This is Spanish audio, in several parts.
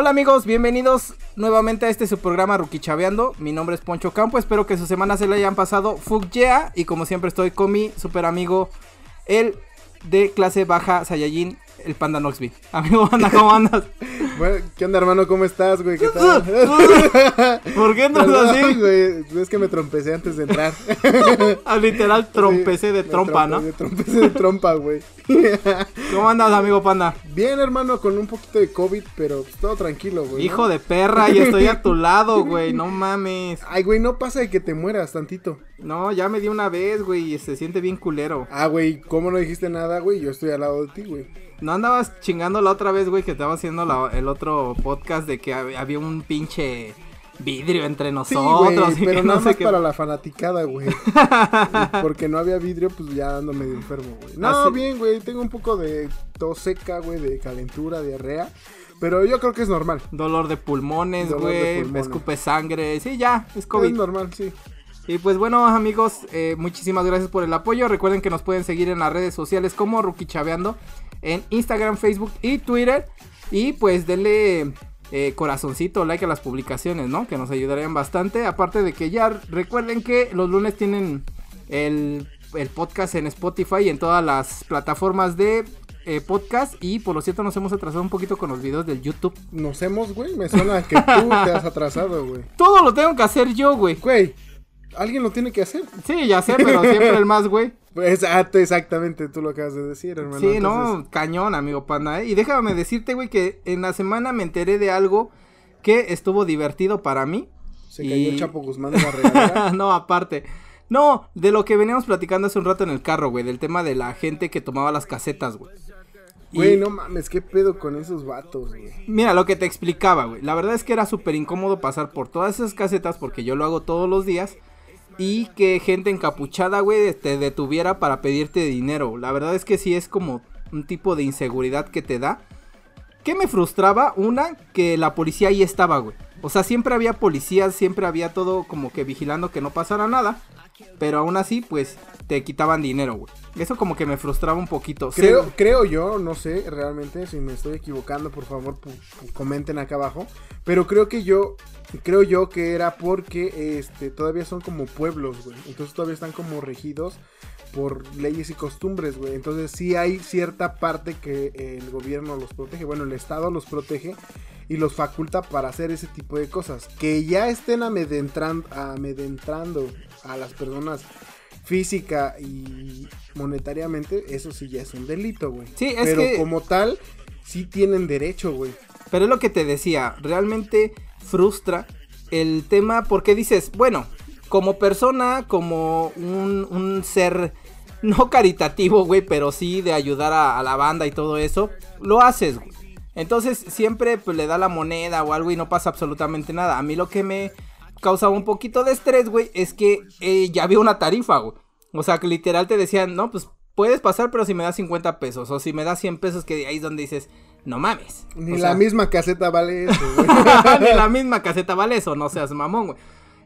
Hola amigos, bienvenidos nuevamente a este su programa Ruki Chaveando. Mi nombre es Poncho Campo, espero que su semana se le hayan pasado fugyea y como siempre estoy con mi super amigo, el de clase baja Saiyajin, el Panda Noxby. Amigo, anda, ¿cómo andas? Bueno, ¿qué onda, hermano? ¿Cómo estás, güey? ¿Qué tal? ¿Por qué andas Perdón, así? güey. Es que me trompecé antes de entrar. Ah, literal, trompecé Sí, de trompa, trompe- ¿no? Me trompecé de trompa, güey. ¿Cómo andas, amigo Panda? Bien, hermano, con un poquito de COVID, pero pues, todo tranquilo, güey. ¿no? Hijo de perra, y estoy a tu lado, güey, no mames. Ay, güey, no pasa de que te mueras tantito. No, ya me di una vez, güey, y se siente bien culero. Ah, güey, ¿cómo no dijiste nada, güey? Yo estoy al lado de ti, güey. No andabas chingando la otra vez, güey, que estaba haciendo la- el otro podcast de que hab- había un pinche vidrio entre nosotros. pero que no nada sé más qué. para la fanaticada, güey. Porque no había vidrio, pues ya ando medio enfermo, güey. No, Así- bien, güey, tengo un poco de tos seca, güey, de calentura, diarrea. Pero yo creo que es normal. Dolor de pulmones, güey, escupe sangre. Sí, ya, es Es COVID. normal, sí. Y pues bueno, amigos, eh, muchísimas gracias por el apoyo. Recuerden que nos pueden seguir en las redes sociales como Rookie Chaveando en Instagram, Facebook y Twitter. Y pues denle eh, corazoncito, like a las publicaciones, ¿no? Que nos ayudarían bastante. Aparte de que ya recuerden que los lunes tienen el, el podcast en Spotify y en todas las plataformas de eh, podcast. Y por lo cierto nos hemos atrasado un poquito con los videos del YouTube. Nos hemos, güey, me suena que tú te has atrasado, güey. Todo lo tengo que hacer yo, güey. Güey, alguien lo tiene que hacer. Sí, ya sé, pero siempre el más, güey. Pues, te- exactamente, tú lo acabas de decir, hermano. Sí, entonces- no, cañón, amigo panda. ¿eh? Y déjame decirte, güey, que en la semana me enteré de algo que estuvo divertido para mí. Se cayó el Chapo Guzmán de la regadera. no, aparte. No, de lo que veníamos platicando hace un rato en el carro, güey, del tema de la gente que tomaba las casetas, güey. Y- Güey, no mames, qué pedo con esos vatos, güey. Mira, lo que te explicaba, güey. La verdad es que era súper incómodo pasar por todas esas casetas porque yo lo hago todos los días. Y que gente encapuchada, güey, te detuviera para pedirte dinero. La verdad es que sí es como un tipo de inseguridad que te da. ¿Qué me frustraba? Una, que la policía ahí estaba, güey. O sea, siempre había policías, siempre había todo como que vigilando que no pasara nada. Pero aún así, pues, te quitaban dinero, güey. Eso como que me frustraba un poquito. Creo, creo yo, no sé realmente, si me estoy equivocando, por favor, comenten acá abajo. Pero creo que yo, creo yo que era porque este todavía son como pueblos, güey. Entonces todavía están como regidos por leyes y costumbres, güey. Entonces sí hay cierta parte que el gobierno los protege, bueno, el Estado los protege y los faculta para hacer ese tipo de cosas. Que ya estén amedrentran- amedrentando a las personas física y monetariamente, eso sí ya es un delito, güey. Sí, es Pero que- como tal, sí tienen derecho, güey. Pero es lo que te decía, realmente frustra el tema porque dices, bueno, como persona, como un, un ser no caritativo, güey, pero sí de ayudar a, la banda y todo eso, lo haces, güey. Entonces siempre pues, le da la moneda o algo y no pasa absolutamente nada. A mí lo que me causaba un poquito de estrés, güey, es que eh, ya había una tarifa, güey. O sea, que literal te decían, no, pues puedes pasar, pero si me das 50 pesos. O si me das 100 pesos, que ahí es donde dices, no mames. Ni O la sea, misma caseta vale eso, güey. ni la misma caseta vale eso, no seas mamón, güey.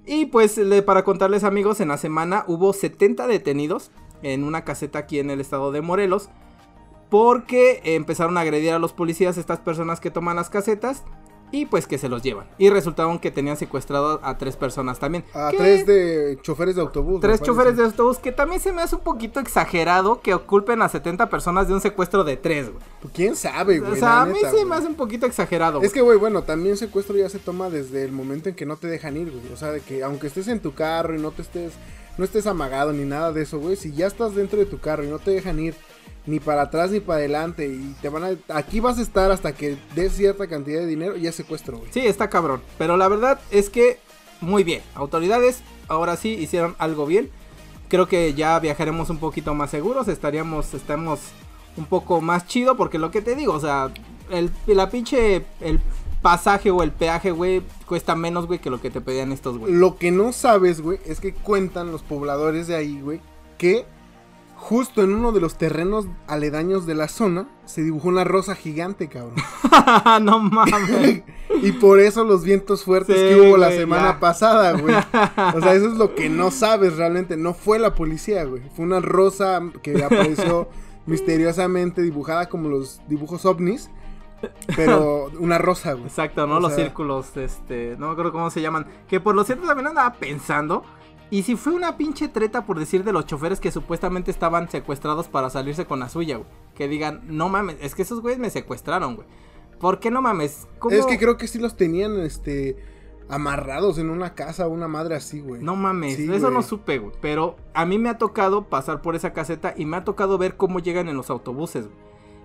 Y pues le- para contarles amigos, en la semana hubo 70 detenidos en una caseta aquí en el estado de Morelos. Porque empezaron a agredir a los policías estas personas que toman las casetas. Y pues que se los llevan. Y resultaron que tenían secuestrado a tres personas también. A que- tres de choferes de autobús. Tres choferes de autobús que también se me hace un poquito exagerado que oculpen a 70 personas de un secuestro de tres, güey. Pues, ¿Quién sabe, güey? O sea, a mí neta, se güey. me hace un poquito exagerado. güey. Es que, güey, bueno, también secuestro ya se toma desde el momento en que no te dejan ir, güey. O sea, de que aunque estés en tu carro y no te estés, no estés amagado ni nada de eso, güey. Si ya estás dentro de tu carro y no te dejan ir ni para atrás ni para adelante y te van a... Aquí vas a estar hasta que des cierta cantidad de dinero y ya es secuestro, güey. Sí, está cabrón. Pero la verdad es que muy bien. Autoridades ahora sí hicieron algo bien. Creo que ya viajaremos un poquito más seguros. Estaríamos, estamos un poco más chido. Porque lo que te digo, o sea, el, la pinche, el pasaje o el peaje, güey, cuesta menos, güey, que lo que te pedían estos, güey. Lo que no sabes, güey, es que cuentan los pobladores de ahí, güey, que justo en uno de los terrenos aledaños de la zona se dibujó una rosa gigante, cabrón. no mames. y por eso los vientos fuertes Sí, que hubo la semana ya. pasada, güey. O sea, eso es lo que no sabes realmente. No fue la policía, güey. Fue una rosa que apareció misteriosamente dibujada como los dibujos ovnis. Pero una rosa, güey. Exacto, ¿no? O los sea- círculos, este, no me acuerdo cómo se llaman. Que por lo cierto también andaba pensando. Y si fue una pinche treta por decir de los choferes que supuestamente estaban secuestrados para salirse con la suya, güey. Que digan, no mames, es que esos güeyes me secuestraron, güey. ¿Por qué no mames? ¿Cómo? Es que creo que sí los tenían, este, amarrados en una casa, una madre así, güey. No mames, Sí, eso no supe, güey. Pero a mí me ha tocado pasar por esa caseta y me ha tocado ver cómo llegan en los autobuses, güey.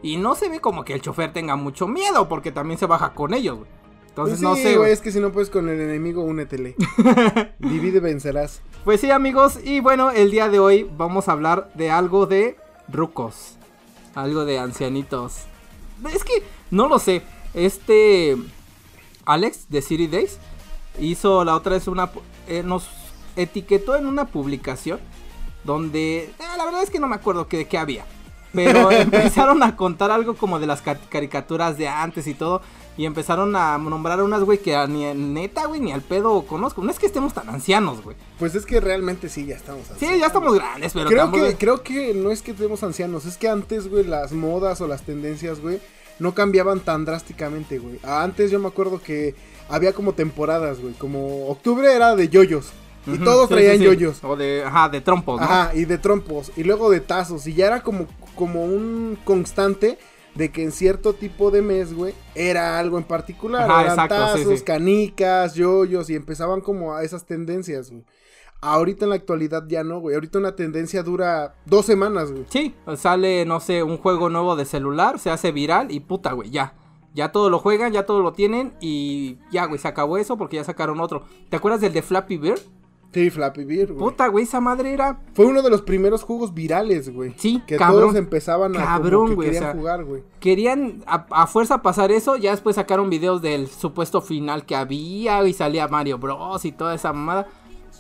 Y no se ve como que el chofer tenga mucho miedo porque también se baja con ellos, güey. Entonces Pues no sí, sé, güey, güey. es que si no puedes con el enemigo, únetele. Divide, vencerás. Pues sí, amigos, y bueno, el día de hoy vamos a hablar de algo de rucos. Algo de ancianitos. Es que, no lo sé. Este. Alex de City Days hizo la otra vez una. eh, nos etiquetó en una publicación. Donde. eh, la verdad es que no me acuerdo que, de qué había. Pero empezaron a contar algo como de las ca- caricaturas de antes y todo. Y empezaron a nombrar unas, güey, que ni neta, güey, ni al pedo conozco. No es que estemos tan ancianos, güey. Pues es que realmente sí, ya estamos Sí, ya estamos grandes, pero creo tampoco- que, creo que no es que estemos ancianos, es que antes, güey, las modas o las tendencias, güey, no cambiaban tan drásticamente, güey. Antes yo me acuerdo que había como temporadas, güey, como octubre era de yoyos. Y todos sí, traían sí. yoyos. O de, ajá, de trompos, ¿no? Ajá, y de trompos. Y luego de tazos. Y ya era como, como un constante de que en cierto tipo de mes, güey, era algo en particular. Ajá, Eran exacto, sí, tazos, sí. canicas, yoyos. Y empezaban como a esas tendencias, güey. Ahorita en la actualidad ya no, güey. Ahorita una tendencia dura dos semanas, güey. Sí, sale, no sé, un juego nuevo de celular, se hace viral y puta, güey, ya. Ya todo lo juegan, ya todo lo tienen y ya, güey, se acabó eso porque ya sacaron otro. ¿Te acuerdas del de Flappy Bird? Sí, Flappy Beer, güey. Puta, güey, esa madre era... Fue uno de los primeros juegos virales, güey. Sí, Que cabrón. todos empezaban a como Cabrón, que güey, o querían sea, jugar, güey. Querían a, a fuerza pasar eso, ya después sacaron videos del supuesto final que había y salía Mario Bros y toda esa mamada.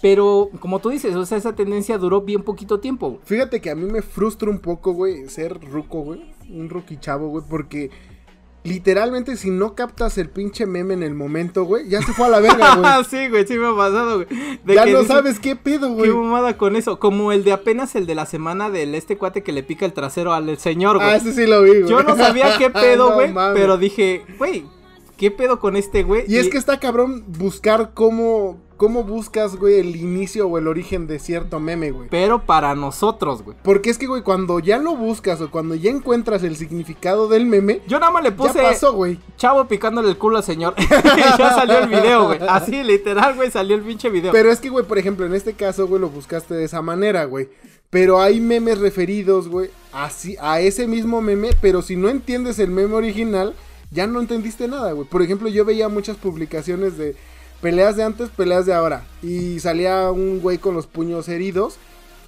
Pero, como tú dices, o sea, esa tendencia duró bien poquito tiempo. güey. Fíjate que a mí me frustra un poco, güey, ser ruco, güey. Un ruqui chavo, güey, porque literalmente si no captas el pinche meme en el momento, güey, ya se fue a la verga, güey. sí, güey, sí me ha pasado, güey. De ya que no sabes qué pedo, Qué güey. mamada con eso. Como el de apenas el de la semana del este cuate que le pica el trasero al señor, güey. Ah, ese sí lo vi, güey. Yo no sabía qué pedo, güey. pero dije, güey, ¿qué pedo con este güey? Y es que está cabrón buscar cómo, cómo buscas, güey, el inicio o el origen de cierto meme, güey. Pero para nosotros, güey. Porque es que, güey, cuando ya lo buscas o cuando ya encuentras el significado del meme, Yo nada más le puse ya pasó, güey. chavo picándole el culo al señor. ya salió el video, güey. Así, literal, güey, salió el pinche video. Pero es que, güey, por ejemplo, en este caso, güey, lo buscaste de esa manera, güey. Pero hay memes referidos, güey, así, a ese mismo meme, pero si no entiendes el meme original, ya no entendiste nada, güey. Por ejemplo, yo veía muchas publicaciones de peleas de antes, peleas de ahora. Y salía un güey con los puños heridos.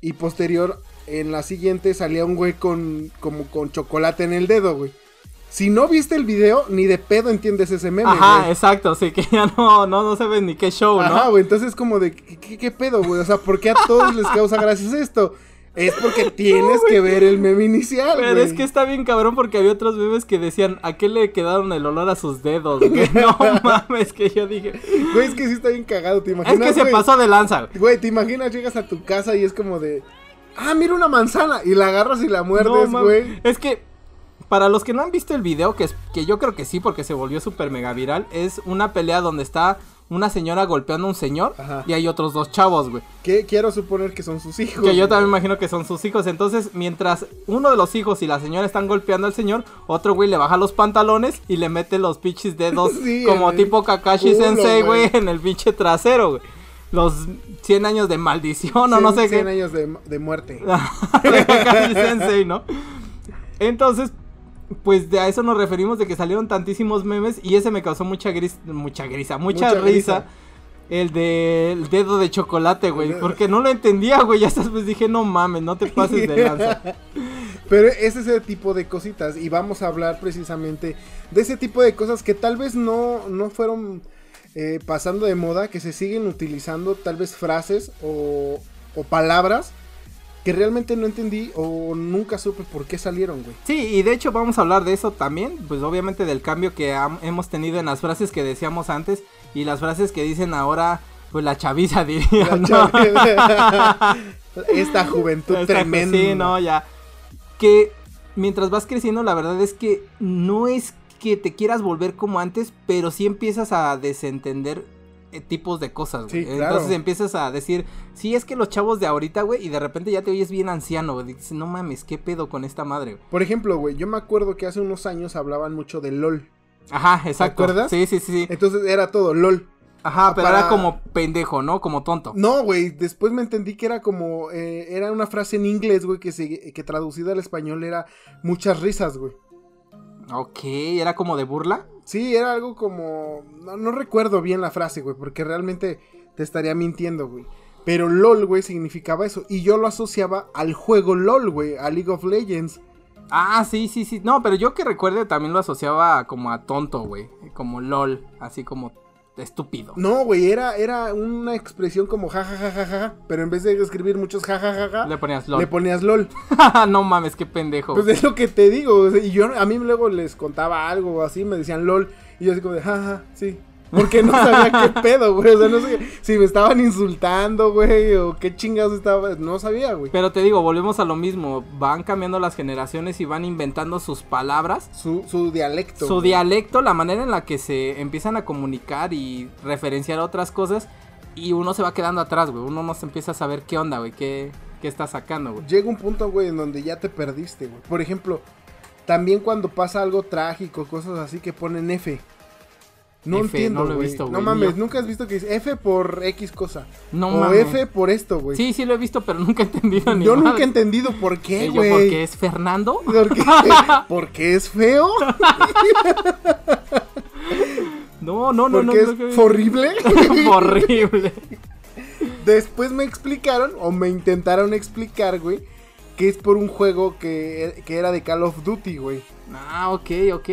Y posterior, en la siguiente, salía un güey con, como con chocolate en el dedo, güey. Si no viste el video, ni de pedo entiendes ese meme, Ajá, güey. exacto, sí, que ya no, no, no sabes ni qué show, ¿no? Ajá, güey, entonces como de, ¿qué, qué- qué pedo, güey? O sea, ¿por qué a todos les causa gracias esto? Es porque tienes que ver el meme inicial, Pero es que está bien cabrón porque había otros memes que decían, ¿a qué le quedaron el olor a sus dedos? no mames, que yo dije. Güey, es que sí está bien cagado, ¿te Es imaginas, que se pasó de lanza. güey. ¿te imaginas? Llegas a tu casa y es como de... Ah, mira una manzana. Y la agarras y la No muerdes, güey. Es que, para los que no han visto el video, que, es, que yo creo que sí, porque se volvió súper mega viral, es una pelea donde está una señora golpeando a un señor Ajá. y hay otros dos chavos, güey. que quiero suponer que son sus hijos. Que yo también imagino que son sus hijos. Entonces, mientras uno de los hijos y la señora están golpeando al señor, otro güey le baja los pantalones y le mete los pinches dedos Sí, como tipo Kakashi culo, Sensei, güey, en el pinche trasero, güey. Los 100 años de maldición o no sé cien qué. años de, de muerte. Sensei, ¿no? Entonces, pues de a eso nos referimos de que salieron tantísimos memes y ese me causó mucha gris, mucha grisa, mucha, Mucha risa. grisa. El del dedo de chocolate, güey. Porque no lo entendía, güey. Ya hasta pues dije, no mames, no te pases de lanza. Pero es ese tipo de cositas y vamos a hablar precisamente de ese tipo de cosas que tal vez no, no fueron eh, pasando de moda, que se siguen utilizando tal vez frases o, o palabras que realmente no entendí o nunca supe por qué salieron, güey. Sí, y de hecho vamos a hablar de eso también. Pues obviamente del cambio que hemos tenido en las frases que decíamos antes y las frases que dicen ahora, pues la chaviza diría, La ¿no? chava- Esta juventud tremenda. Sí, no, ya. Que mientras vas creciendo, la verdad es que no es. que te quieras volver como antes, pero sí empiezas a desentender tipos de cosas, güey. Sí, claro. Entonces empiezas a decir, sí, es que los chavos de ahorita, güey, y de repente ya te oyes bien anciano, güey. Dices, no mames, ¿qué pedo con esta madre, güey? Por ejemplo, güey, yo me acuerdo que hace unos años hablaban mucho de LOL. Ajá, exacto. acuerdas? Sí, sí, sí, sí. Entonces era todo LOL. Ajá, pero para- era como pendejo, ¿no? Como tonto. No, güey, después me entendí que era como, eh, era una frase en inglés, güey, que, se, que traducida al español era muchas risas, güey. Ok, era como de burla. Sí, era algo como, no, no recuerdo bien la frase, güey, porque realmente te estaría mintiendo, güey. Pero LOL, güey, significaba eso. Y yo lo asociaba al juego LOL, güey, a League of Legends. Ah, sí, sí, sí. No, pero yo que recuerde también lo asociaba como a tonto, güey. Como LOL, así como estúpido. No, güey, era, era una expresión como jajajajaja, pero en vez de escribir muchos jajajaja, Le ponías le LOL. ponías LOL. no mames, qué pendejo. Pues es lo que te digo. Y yo a mí luego les contaba algo así, me decían LOL. Y yo así como de, jaja, sí. Porque no sabía qué pedo, güey. O sea, no sé si me estaban insultando, güey, o qué chingados estaba. No sabía, güey. Pero te digo, volvemos a lo mismo. Van cambiando las generaciones y van inventando sus palabras. Su, su dialecto. Su güey. dialecto, la manera en la que se empiezan a comunicar y referenciar otras cosas. Y uno se va quedando atrás, güey. Uno no se empieza a saber qué onda, güey. Qué, qué está sacando, güey. Llega un punto, güey, en donde ya te perdiste, güey. Por ejemplo, también cuando pasa algo trágico, cosas así que ponen F. No F, entiendo, no lo he güey. visto, No güey, mames, ni yo. nunca has visto que dice F por X cosa. No o mames. F por esto, güey. Sí, sí lo he visto, pero nunca he entendido ni Yo nunca he entendido por Eh, qué, yo, güey. porque es Fernando. Porque, porque es feo, No, no, no, no. porque no, es no. horrible. horrible. Después me explicaron, o me intentaron explicar, güey, que es por un juego que, que era de Call of Duty, güey. Ah, ok, ok.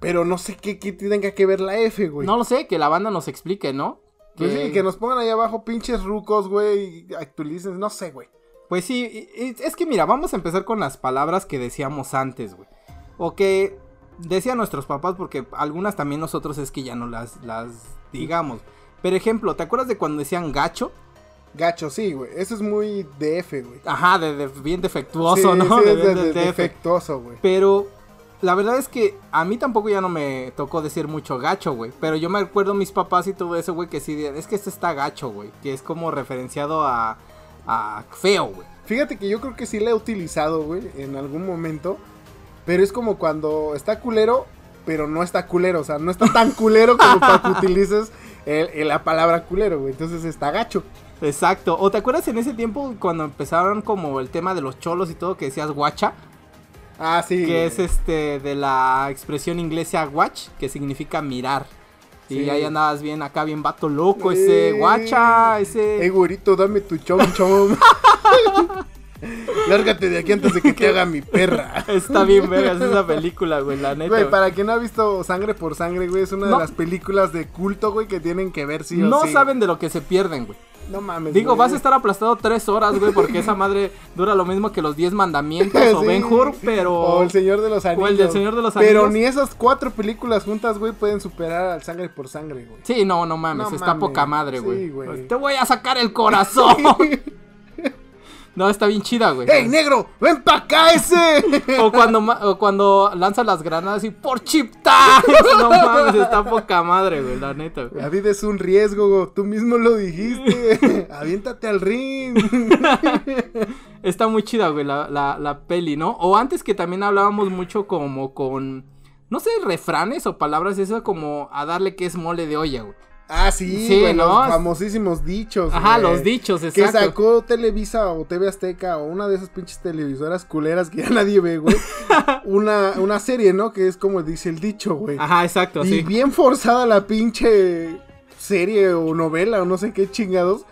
Pero no sé qué, qué tenga que ver la F, güey. No lo sé, que la banda nos explique, ¿no? Pues sí, que nos pongan ahí abajo pinches rucos, güey, y actualicen, no sé, güey. Pues sí, es que mira, vamos a empezar con las palabras que decíamos antes, güey. O que decían nuestros papás, porque algunas también nosotros es que ya no las, las digamos. Pero ejemplo, ¿te acuerdas de cuando decían gacho? Gacho, sí, güey. Eso es muy de F, güey. Ajá, de, de bien defectuoso, Sí, ¿no? sí, De es de, bien de- de- de- defectuoso, güey. Pero la verdad es que a mí tampoco ya no me tocó decir mucho gacho, güey. Pero yo me acuerdo mis papás y todo eso, güey, que sí, es que este está gacho, güey. Que es como referenciado a, a feo, güey. Fíjate que yo creo que sí la he utilizado, güey, en algún momento. Pero es como cuando está culero, pero no está culero. O sea, no está tan culero como para que utilices el- el- la palabra culero, güey. Entonces está gacho. Exacto. ¿O te acuerdas en ese tiempo cuando empezaron como el tema de los cholos y todo que decías guacha? Ah, sí. que es este de la expresión inglesa watch, que significa mirar. Y ahí andabas bien acá, bien vato loco, ese Eh. guacha, ese... Ey, güerito, dame tu chom chom. Lárgate de aquí antes de que te haga mi perra. Está bien vergas esa película, güey, la neta. Güey, güey. para quien no ha visto Sangre por Sangre, güey, es una No. de las películas de culto, güey, que tienen que ver sí o no sí. saben de lo que se pierden, güey. No mames. Digo, güey. vas a estar aplastado tres horas, güey, porque esa madre dura lo mismo que los 10 mandamientos o Sí. Ben Hur, pero... O El Señor de los Anillos. O el del Señor de los Pero Anillos. ni esas cuatro películas juntas, güey, pueden superar al Sangre por Sangre, güey. Sí, no, no mames, No está mames. poca madre, Sí, güey. güey. Te voy a sacar el corazón. no, está bien chida, güey. ¡Ey, negro! ¡Ven pa' acá ese! O cuando, o cuando lanza las granadas y por chip. No mames, está poca madre, güey, la neta. güey. La vida es un riesgo, güey, tú mismo lo dijiste. Aviéntate al ring. Está muy chida, güey, la, la, la peli, ¿no? O antes que también hablábamos mucho como con, no sé, refranes o palabras esas como a darle que es mole de olla, güey. Ah, sí, Sí, los famosísimos dichos. Ajá, güey. los dichos, Que exacto. sacó Televisa o TV Azteca o una de esas pinches televisoras culeras que ya nadie ve, güey. una, una serie, ¿no? Que es como dice el dicho, güey. Ajá, exacto, y sí. bien forzada la pinche serie o novela o no sé qué chingados.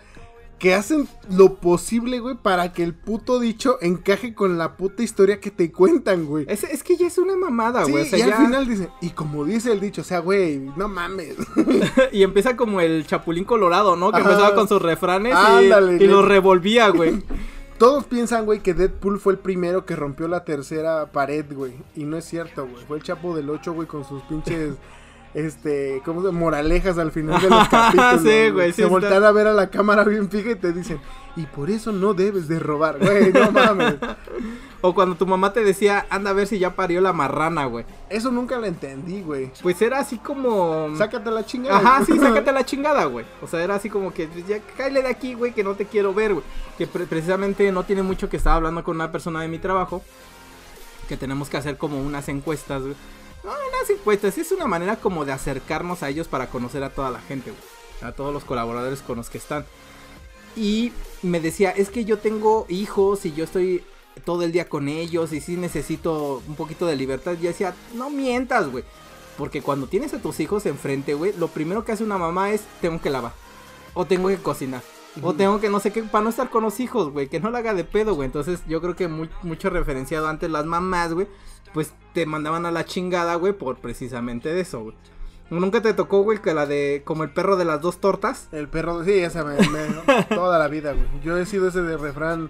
Que hacen lo posible, güey, para que el puto dicho encaje con la puta historia que te cuentan, güey. Es, es que ya es una mamada, Sí, güey. o sea, y al ya- final dice, y como dice el dicho, o sea, güey, no mames. y empieza como el chapulín colorado, ¿no? Que Ajá. empezaba con sus refranes y, Ándale, y los revolvía, güey. Todos piensan, güey, que Deadpool fue el primero que rompió la tercera pared, güey. Y no es cierto, güey. Fue el Chapo del 8, güey, con sus pinches este, ¿cómo se moralejas al final de los capítulos. sí, güey. Se voltean a ver a la cámara bien fija y te dicen, y por eso no debes de robar, güey, no mames. o cuando tu mamá te decía, anda a ver si ya parió la marrana, güey. Eso nunca lo entendí, güey. Pues era así como... Sácate la chingada. Ajá, sí, sácate la chingada, güey. O sea, era así como que, pues, ya cállale de aquí, güey, que no te quiero ver, güey. Que precisamente no tiene mucho que estaba hablando con una persona de mi trabajo. Que tenemos que hacer como unas encuestas, güey no, las encuestas, es una manera como de acercarnos a ellos para conocer a toda la gente, A todos los colaboradores con los que están. Y me decía, es que yo tengo hijos y yo estoy todo el día con ellos y sí necesito un poquito de libertad. Y decía, no mientas, güey. Porque cuando tienes a tus hijos enfrente, güey, lo primero que hace una mamá es, tengo que lavar. O tengo que cocinar. O tengo que no sé qué, para no estar con los hijos, güey, que no lo haga de pedo, güey. Entonces yo creo que mucho referenciado antes las mamás, güey, pues te mandaban a la chingada, güey, por precisamente eso, güey. ¿Nunca te tocó, güey, que la de como el perro de las dos tortas? El perro, sí, esa me, toda la vida, güey. Yo he sido ese de refrán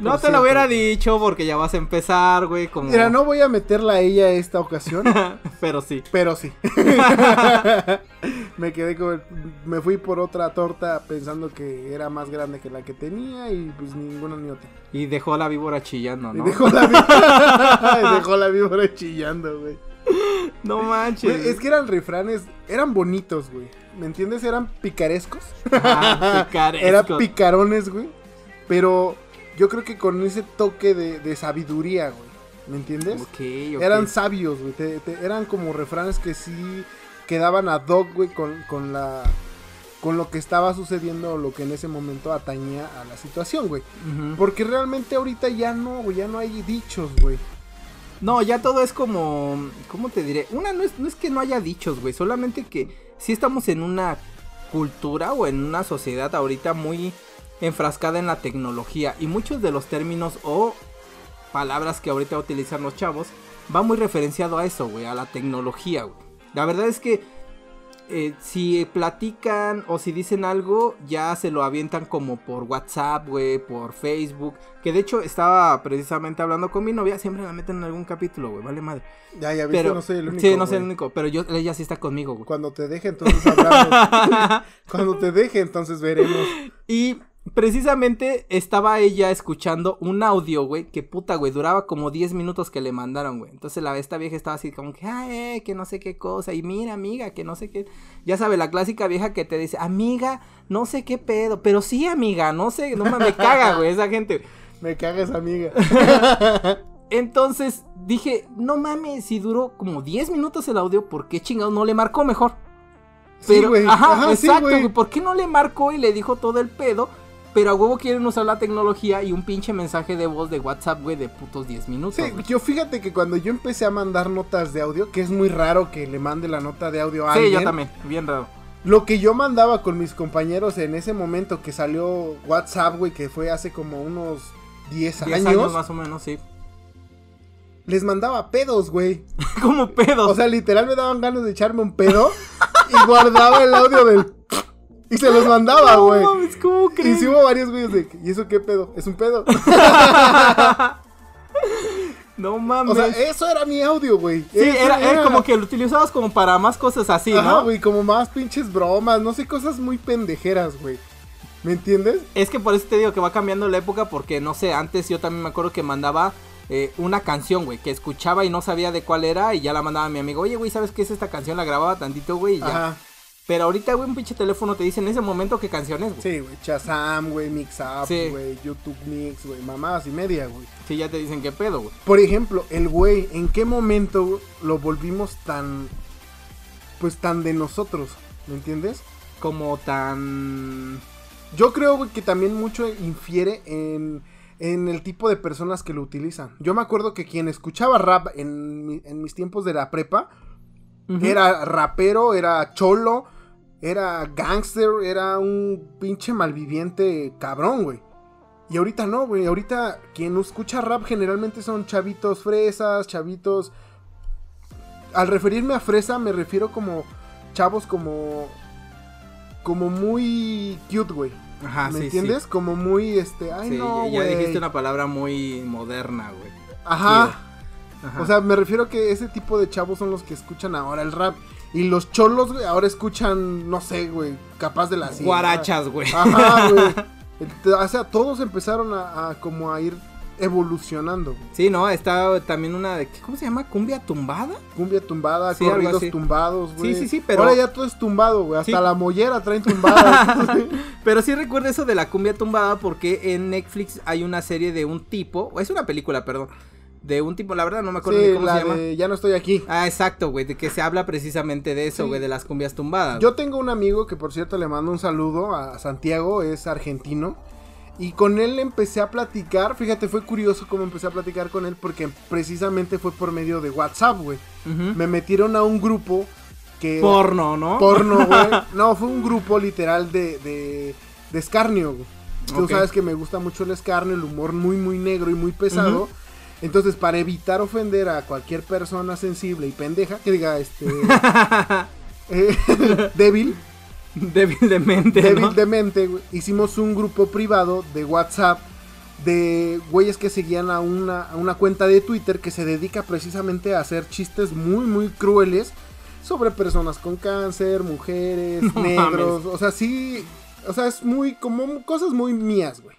no te lo hubiera dicho porque ya vas a empezar, güey. Como... Mira, no voy a meterla a ella esta ocasión. pero sí. Pero sí. me quedé con. Me fui por otra torta pensando que era más grande que la que tenía y pues ninguna ni otra. Y dejó la víbora chillando, ¿no? Y dejó la víbora, dejó la víbora chillando, güey. No manches. es que eran refranes, eran bonitos, güey. ¿Me entiendes? Eran picarescos. Ah, picarescos. eran picarones, güey. Pero yo creo que con ese toque de, sabiduría, güey. ¿Me entiendes? Ok, ok. Eran sabios, güey. eran como refranes que sí quedaban a dog, güey, con, la. Con lo que estaba sucediendo o lo que en ese momento atañía a la situación, güey. Porque realmente ahorita ya no, güey, ya no hay dichos, güey. No, ya todo es como. ¿Cómo te diré? Una no es, no es que no haya dichos, güey. Solamente que sí estamos en una cultura o en una sociedad ahorita muy enfrascada en la tecnología y muchos de los términos o palabras que ahorita utilizan los chavos va muy referenciado a eso, güey, a la tecnología, güey. La verdad es que eh, si platican o si dicen algo, ya se lo avientan como por WhatsApp, güey, por Facebook. Que de hecho estaba precisamente hablando con mi novia, siempre la meten en algún capítulo, güey, vale madre. Ya, ya, pero, no soy el único. Sí, no soy el único, pero yo, ella sí está conmigo, güey. Cuando te deje, entonces hablamos. Cuando te deje, entonces veremos. Y precisamente estaba ella escuchando un audio, güey, que puta, güey, duraba como 10 minutos que le mandaron, güey. Entonces la esta vieja estaba así como que, ay, eh, que no sé qué cosa, y mira, amiga, que no sé qué. Ya sabe, la clásica vieja que te dice, amiga, no sé qué pedo, pero sí, amiga, no sé, no me caga, güey, esa gente. Me caga esa amiga. Entonces dije, no mames, si duró como 10 minutos el audio, ¿por qué chingado no le marcó mejor? Pero, sí, ajá, exacto, güey, ¿por qué no le marcó y le dijo todo el pedo? Pero a huevo quieren usar la tecnología y un pinche mensaje de voz de WhatsApp, güey, de putos 10 minutos. Sí, yo fíjate que cuando yo empecé a mandar notas de audio, que es muy raro que le mande la nota de audio a alguien. Sí, yo también, bien raro. Lo que yo mandaba con mis compañeros en ese momento que salió WhatsApp, güey, que fue hace como unos 10 años. 10 años más o menos, sí. Les mandaba pedos, güey. ¿Cómo pedos? O sea, literal me daban ganas de echarme un pedo y guardaba el audio del y se los mandaba, güey. No mames, ¿cómo crees? Y sí hubo varios güeyes de, ¿y eso qué pedo? ¿Es un pedo? no mames. O sea, eso era mi audio, güey. Sí, era, como que lo utilizabas como para más cosas así, ¿no? güey, como más pinches bromas, no sé, cosas muy pendejeras, güey. ¿Me entiendes? Es que por eso te digo que va cambiando la época porque, no sé, antes yo también me acuerdo que mandaba eh, una canción, güey, que escuchaba y no sabía de cuál era y ya la mandaba a mi amigo. Oye, güey, ¿sabes qué es esta canción? La grababa tantito, güey, y ya. Ajá. Pero ahorita, güey, un pinche teléfono te dice en ese momento qué canciones, güey. Sí, güey, Chazam, güey, Mix Up, güey, YouTube Mix, güey, mamadas y media, güey. Sí, ya te dicen qué pedo, güey. Por ejemplo, el güey, ¿en qué momento lo volvimos tan, pues tan de nosotros? ¿Me entiendes? Como tan... Yo creo, güey, que también mucho infiere en, en el tipo de personas que lo utilizan. Yo me acuerdo que quien escuchaba rap en, en mis tiempos de la prepa, era rapero, era cholo, era gangster, era un pinche malviviente cabrón, güey. Y ahorita no, güey. Ahorita quien escucha rap generalmente son chavitos fresas, chavitos... Al referirme a fresa me refiero como chavos como... Como muy cute, güey. Ajá, ¿Me entiendes? Como muy, este... Ay, no, ya dijiste una palabra muy moderna, güey. Ajá. O sea, me refiero a que ese tipo de chavos son los que escuchan ahora el rap. Y los cholos, güey, ahora escuchan, no sé, güey, capaz de la sierra. Guarachas, güey. Ajá, güey. O sea, todos empezaron a, a como a ir evolucionando. güey. Sí, no, está también una de, ¿cómo se llama? ¿Cumbia tumbada? Cumbia tumbada, Sí, corridos tumbados, güey. Sí, sí, sí, pero- Ahora ya todo es tumbado, güey. Hasta Sí. la mollera traen tumbada. Pero sí recuerdo eso de la cumbia tumbada porque en Netflix hay una serie de un tipo, es una película, perdón, de un tipo, la verdad no me acuerdo ni sí, cómo la se llama. de ya no estoy aquí. Ah, exacto, güey, de que se habla precisamente de eso, Sí. güey, de las cumbias tumbadas. Yo tengo un amigo que por cierto le mando un saludo a Santiago, es argentino. Y con él empecé a platicar, fíjate, fue curioso cómo empecé a platicar con él porque precisamente fue por medio de WhatsApp, güey. Ujú. Me metieron a un grupo que... Porno, ¿no? Porno, güey. No, fue un grupo literal de, de, de escarnio, güey. Tú Ok. sabes que me gusta mucho el escarnio, el humor muy, muy negro y muy pesado. Ujú. Entonces, para evitar ofender a cualquier persona sensible y pendeja, que diga, este... eh, débil, Débil de mente, débil ¿no? de mente, güey, hicimos un grupo privado de WhatsApp de güeyes que seguían a una, a una cuenta de Twitter que se dedica precisamente a hacer chistes muy, muy crueles sobre personas con cáncer, mujeres, No negros, o sea, sí, o sea, es muy, como cosas muy mías, güey.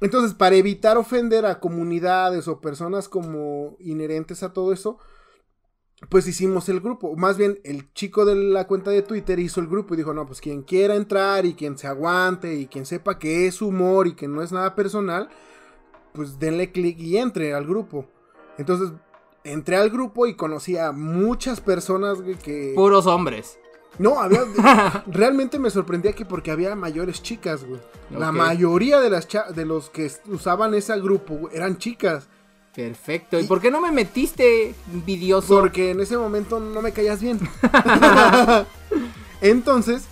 Entonces, para evitar ofender a comunidades o personas como inherentes a todo eso, pues hicimos el grupo. Más bien, el chico de la cuenta de Twitter hizo el grupo y dijo, no, pues quien quiera entrar y quien se aguante y quien sepa que es humor y que no es nada personal, pues denle clic y entre al grupo. Entonces, entré al grupo y conocí a muchas personas que... Puros hombres. No, había. realmente me sorprendía que porque había mayores chicas, güey. La mayoría de las cha- de los que usaban ese grupo güey, eran chicas. Perfecto. ¿Y Y- por qué no me metiste, envidioso? Porque en ese momento no me caías bien. Entonces,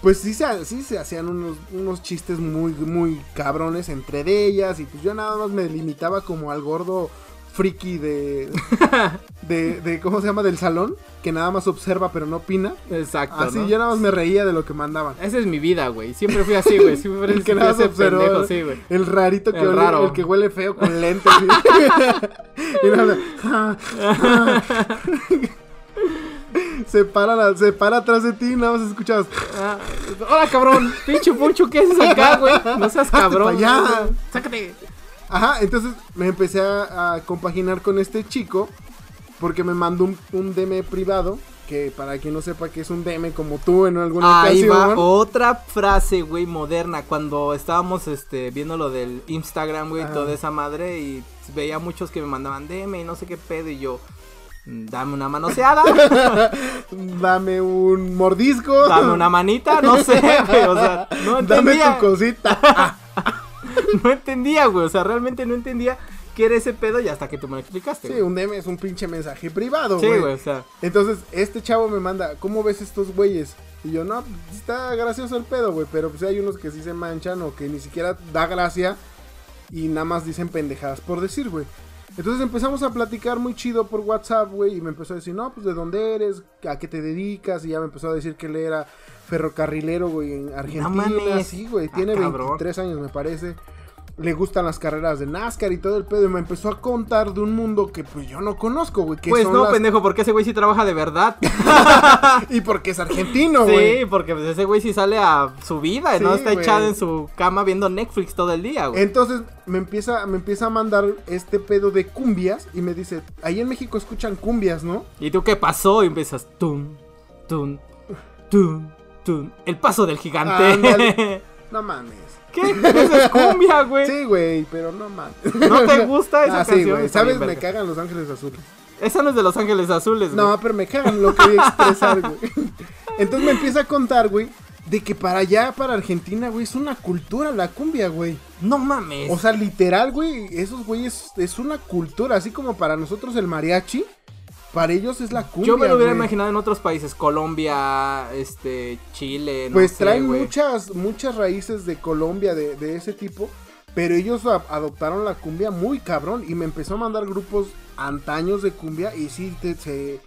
pues sí se, sí se hacían unos, unos chistes muy, muy cabrones entre ellas. Y pues yo nada más me limitaba como al gordo friki de, de, de ¿cómo se llama? Del salón, que nada más observa pero no opina. Exacto, Así ¿no? yo nada más me reía de lo que mandaban. Esa es mi vida, güey. Siempre fui así, güey. Siempre El que nada más observó. pendejo, sí, güey. El rarito que El huele- raro. el que huele feo con lentes. ¿sí? y nada, se para la- se para atrás de ti y nada más escuchas. Ah, Hola, cabrón. Pinche Poncho, ¿qué haces acá, güey? No seas cabrón. Sácate. Ajá, entonces me empecé a, a compaginar con este chico porque me mandó un, un DM privado. Que para quien no sepa que es un DM como tú en alguna Ahí va otra frase, güey, moderna. Cuando estábamos este, viendo lo del Instagram, güey, toda esa madre. Y veía muchos que me mandaban DM y no sé qué pedo. Y yo, mm, dame una manoseada, Dame un mordisco. dame una manita, no sé, güey. O sea, no Dame entendía. tu cosita. No entendía, güey. O sea, realmente no entendía qué era ese pedo y hasta que tú me lo explicaste. Sí, güey. un DM es un pinche mensaje privado, Sí, güey. güey, o sea. Entonces, este chavo me manda, ¿cómo ves estos güeyes? Y yo, no, está gracioso el pedo, güey, pero pues hay unos que sí se manchan o que ni siquiera da gracia y nada más dicen pendejadas por decir, güey. Entonces empezamos a platicar muy chido por WhatsApp, güey, y me empezó a decir, no, pues de dónde eres, a qué te dedicas, y ya me empezó a decir que él era ferrocarrilero, güey, en Argentina, mames. sí, güey, Ah, tiene cabrón. 23 años, me parece. Le gustan las carreras de NASCAR y todo el pedo, y me empezó a contar de un mundo que pues yo no conozco, güey, Pues no, las- pendejo, porque ese güey sí trabaja de verdad. y porque es argentino, güey. Sí, porque pues, ese güey sí sale a su vida y Sí, no está echado en su cama viendo Netflix todo el día, güey. Entonces me empieza, me empieza a mandar este pedo de cumbias y me dice, ahí en México escuchan cumbias, ¿no? ¿Y tú qué pasó? Y empiezas, tun, tun, tun, tun. El paso del gigante. No mames. ¿Qué? Eso es cumbia, güey. Sí, güey, pero no mames. ¿No te gusta esa ah, sí, güey. ¿Sabes? Me cagan Los Ángeles Azules. Esa no es de Los Ángeles Azules, güey. No, pero me cagan, lo quería expresar, güey. Entonces me empieza a contar, güey, de que para allá, para Argentina, güey, es una cultura la cumbia, güey. No mames. O sea, literal, güey, esos güeyes es una cultura, así como para nosotros el mariachi, para ellos es la cumbia. Yo me lo hubiera imaginado en otros países, Colombia, este, Chile, no Pues sé, traen muchas, muchas raíces de Colombia de, de ese tipo, pero ellos a- adoptaron la cumbia muy cabrón y me empezó a mandar grupos antaños de cumbia y sí te- se,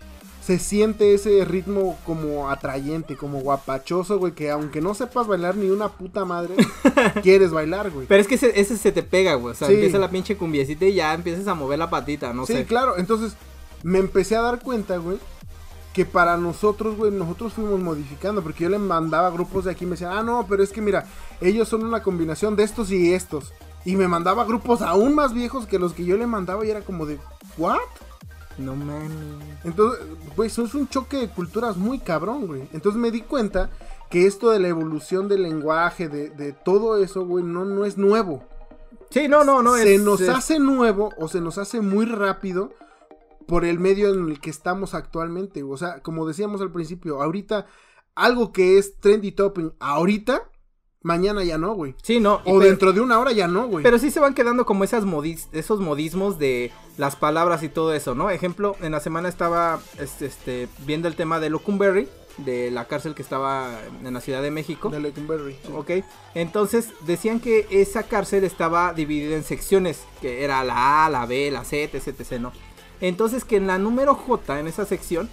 se siente ese ritmo como atrayente, como guapachoso, güey, que aunque no sepas bailar ni una puta madre, quieres bailar, güey. Pero es que ese, ese se te pega, güey. O sea, Sí. empieza la pinche cumbiecita y ya empiezas a mover la patita, no sí, sé. claro, entonces me empecé a dar cuenta, güey, que para nosotros, güey, nosotros fuimos modificando, porque yo le mandaba grupos de aquí y me decían, ah, no, pero es que mira, ellos son una combinación de estos y estos. Y me mandaba grupos aún más viejos que los que yo le mandaba y era como de, ¿what? No mames. Entonces, güey, eso es un choque de culturas muy cabrón, güey. Entonces me di cuenta que esto de la evolución del lenguaje, de, de todo eso, güey, no, no es nuevo. Sí, no, no, no. se es- nos es- hace nuevo o se nos hace muy rápido por el medio en el que estamos actualmente. O sea, como decíamos al principio, ahorita algo que es trendy topping, ahorita, mañana ya no, güey. Sí, no. O pero- dentro de una hora ya no, güey. Pero sí se van quedando como esas modis, esos modismos de las palabras y todo eso, ¿no? Ejemplo, en la semana estaba este, este, viendo el tema de Locumberry, de la cárcel que estaba en la Ciudad de México. De Lecumberri. Ok, entonces decían que esa cárcel estaba dividida en secciones, que era la A, la B, la C, etc, etc, ¿no? Entonces que en la número J, en esa sección,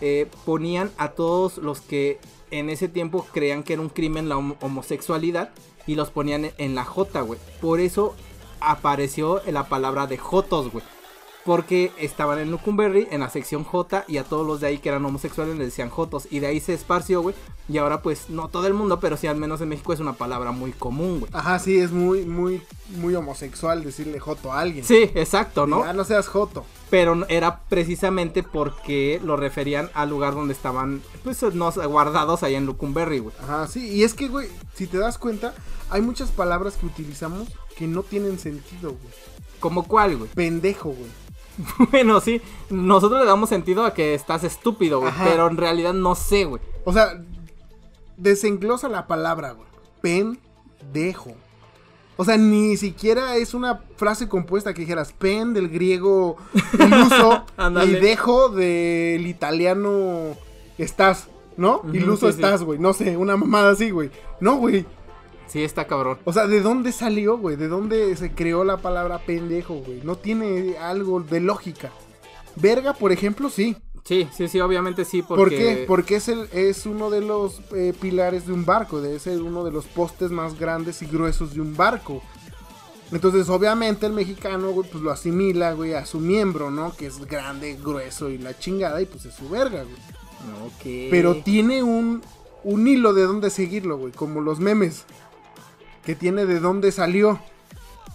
eh, ponían a todos los que en ese tiempo creían que era un crimen la hom- homosexualidad y los ponían en- en la J, güey. Por eso apareció la palabra de Jotos, güey. Porque estaban en Lucumberry, en la sección J, y a todos los de ahí que eran homosexuales les decían Jotos. Y de ahí se esparció, güey. Y ahora, pues, no todo el mundo, pero sí al menos en México es una palabra muy común, güey. Ajá, sí, es muy, muy, muy homosexual decirle joto a alguien. Sí, exacto, ¿no? Ah, no seas joto. Pero era precisamente porque lo referían al lugar donde estaban, pues, no, guardados allá en Lucumberry, güey. Ajá, sí, y es que, güey, si te das cuenta, hay muchas palabras que utilizamos que no tienen sentido, güey. ¿Como cuál, güey? Pendejo, güey. bueno, sí, nosotros le damos sentido a que estás estúpido, güey. Ajá. Pero en realidad no sé, güey. O sea, desenglosa la palabra, güey. Pendejo. O sea, ni siquiera es una frase compuesta que dijeras pen del griego iluso y dejo del italiano estás, ¿no? Iluso sí, estás, güey. No sé, una mamada así, güey. No, güey. Sí, está cabrón. O sea, ¿de dónde salió, güey? ¿De dónde se creó la palabra pendejo, güey? No tiene algo de lógica. Verga, por ejemplo, sí. Sí, sí, sí, obviamente sí, porque... ¿Por qué? Porque es, el, es uno de los eh, pilares de un barco, debe ser uno de los postes más grandes y gruesos de un barco. Entonces, obviamente, el mexicano, güey, pues lo asimila, güey, a su miembro, ¿no? Que es grande, grueso y la chingada, y pues es su verga, güey. Ok. Pero tiene un, un hilo de dónde seguirlo, güey, como los memes. Que tiene de dónde salió,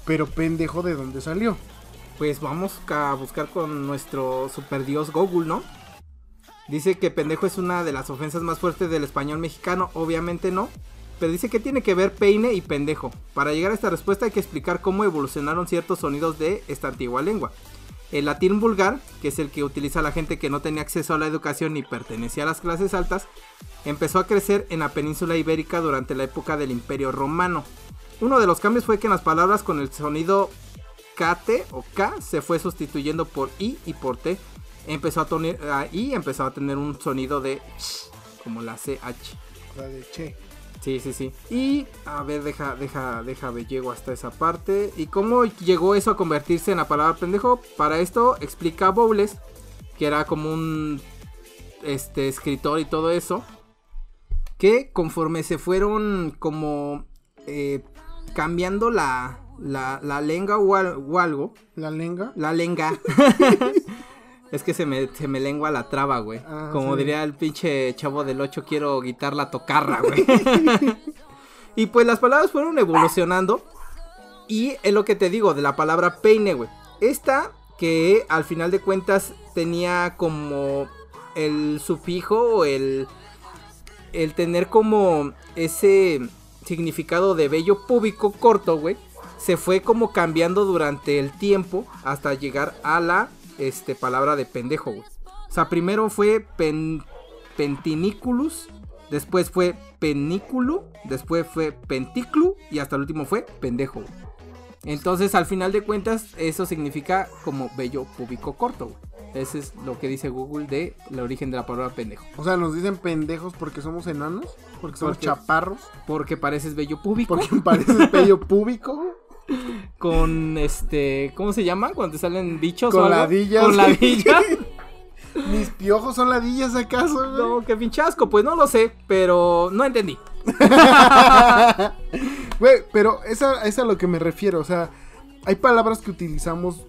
pero pendejo de dónde salió. Pues vamos a buscar con nuestro super dios Google, ¿no? Dice que pendejo es una de las ofensas más fuertes del español mexicano, obviamente no. Pero dice que tiene que ver peine y pendejo. Para llegar a esta respuesta hay que explicar cómo evolucionaron ciertos sonidos de esta antigua lengua. El latín vulgar, que es el que utiliza la gente que no tenía acceso a la educación ni pertenecía a las clases altas, empezó a crecer en la península ibérica durante la época del Imperio Romano. Uno de los cambios fue que en las palabras con el sonido KT o K se fue sustituyendo por I y por T. Empezó a tener, a I empezó a tener un sonido de ch, como la CH. Sea, de che. Sí, sí, sí. Y a ver, deja, deja, llego hasta esa parte. ¿Y cómo llegó eso a convertirse en la palabra pendejo? Para esto explica Bowles, que era como un este escritor y todo eso, que conforme se fueron como eh, cambiando la, la, la lengua o, al- o algo, La lengua. la lenga. es que se me, se me lengua la traba, güey. Ah, Como sí. diría el pinche chavo del 8, quiero guitar la tocarra, güey. y pues las palabras fueron evolucionando. Y es lo que te digo de la palabra peine, güey. Esta que al final de cuentas tenía como el sufijo o el, el tener como ese significado de vello púbico corto, güey, se fue como cambiando durante el tiempo hasta llegar a la este, palabra de pendejo. O sea, primero fue pen, pentiniculus, después fue penículo, después fue penticlu y hasta el último fue pendejo. Entonces, al final de cuentas, eso significa como vello púbico corto. Ese es lo que dice Google de el origen de la palabra pendejo. O sea, nos dicen pendejos porque somos enanos, porque somos Porque- chaparros, Porque pareces vello púbico. porque pareces pello púbico. con este, ¿cómo se llama? Cuando te salen bichos Con o algo. ladillas. Con ladillas. ¿Mis piojos son ladillas acaso, güey? no, qué pinchasco, pues no lo sé, pero no entendí. Güey, pero esa es a lo que me refiero. O sea, hay palabras que utilizamos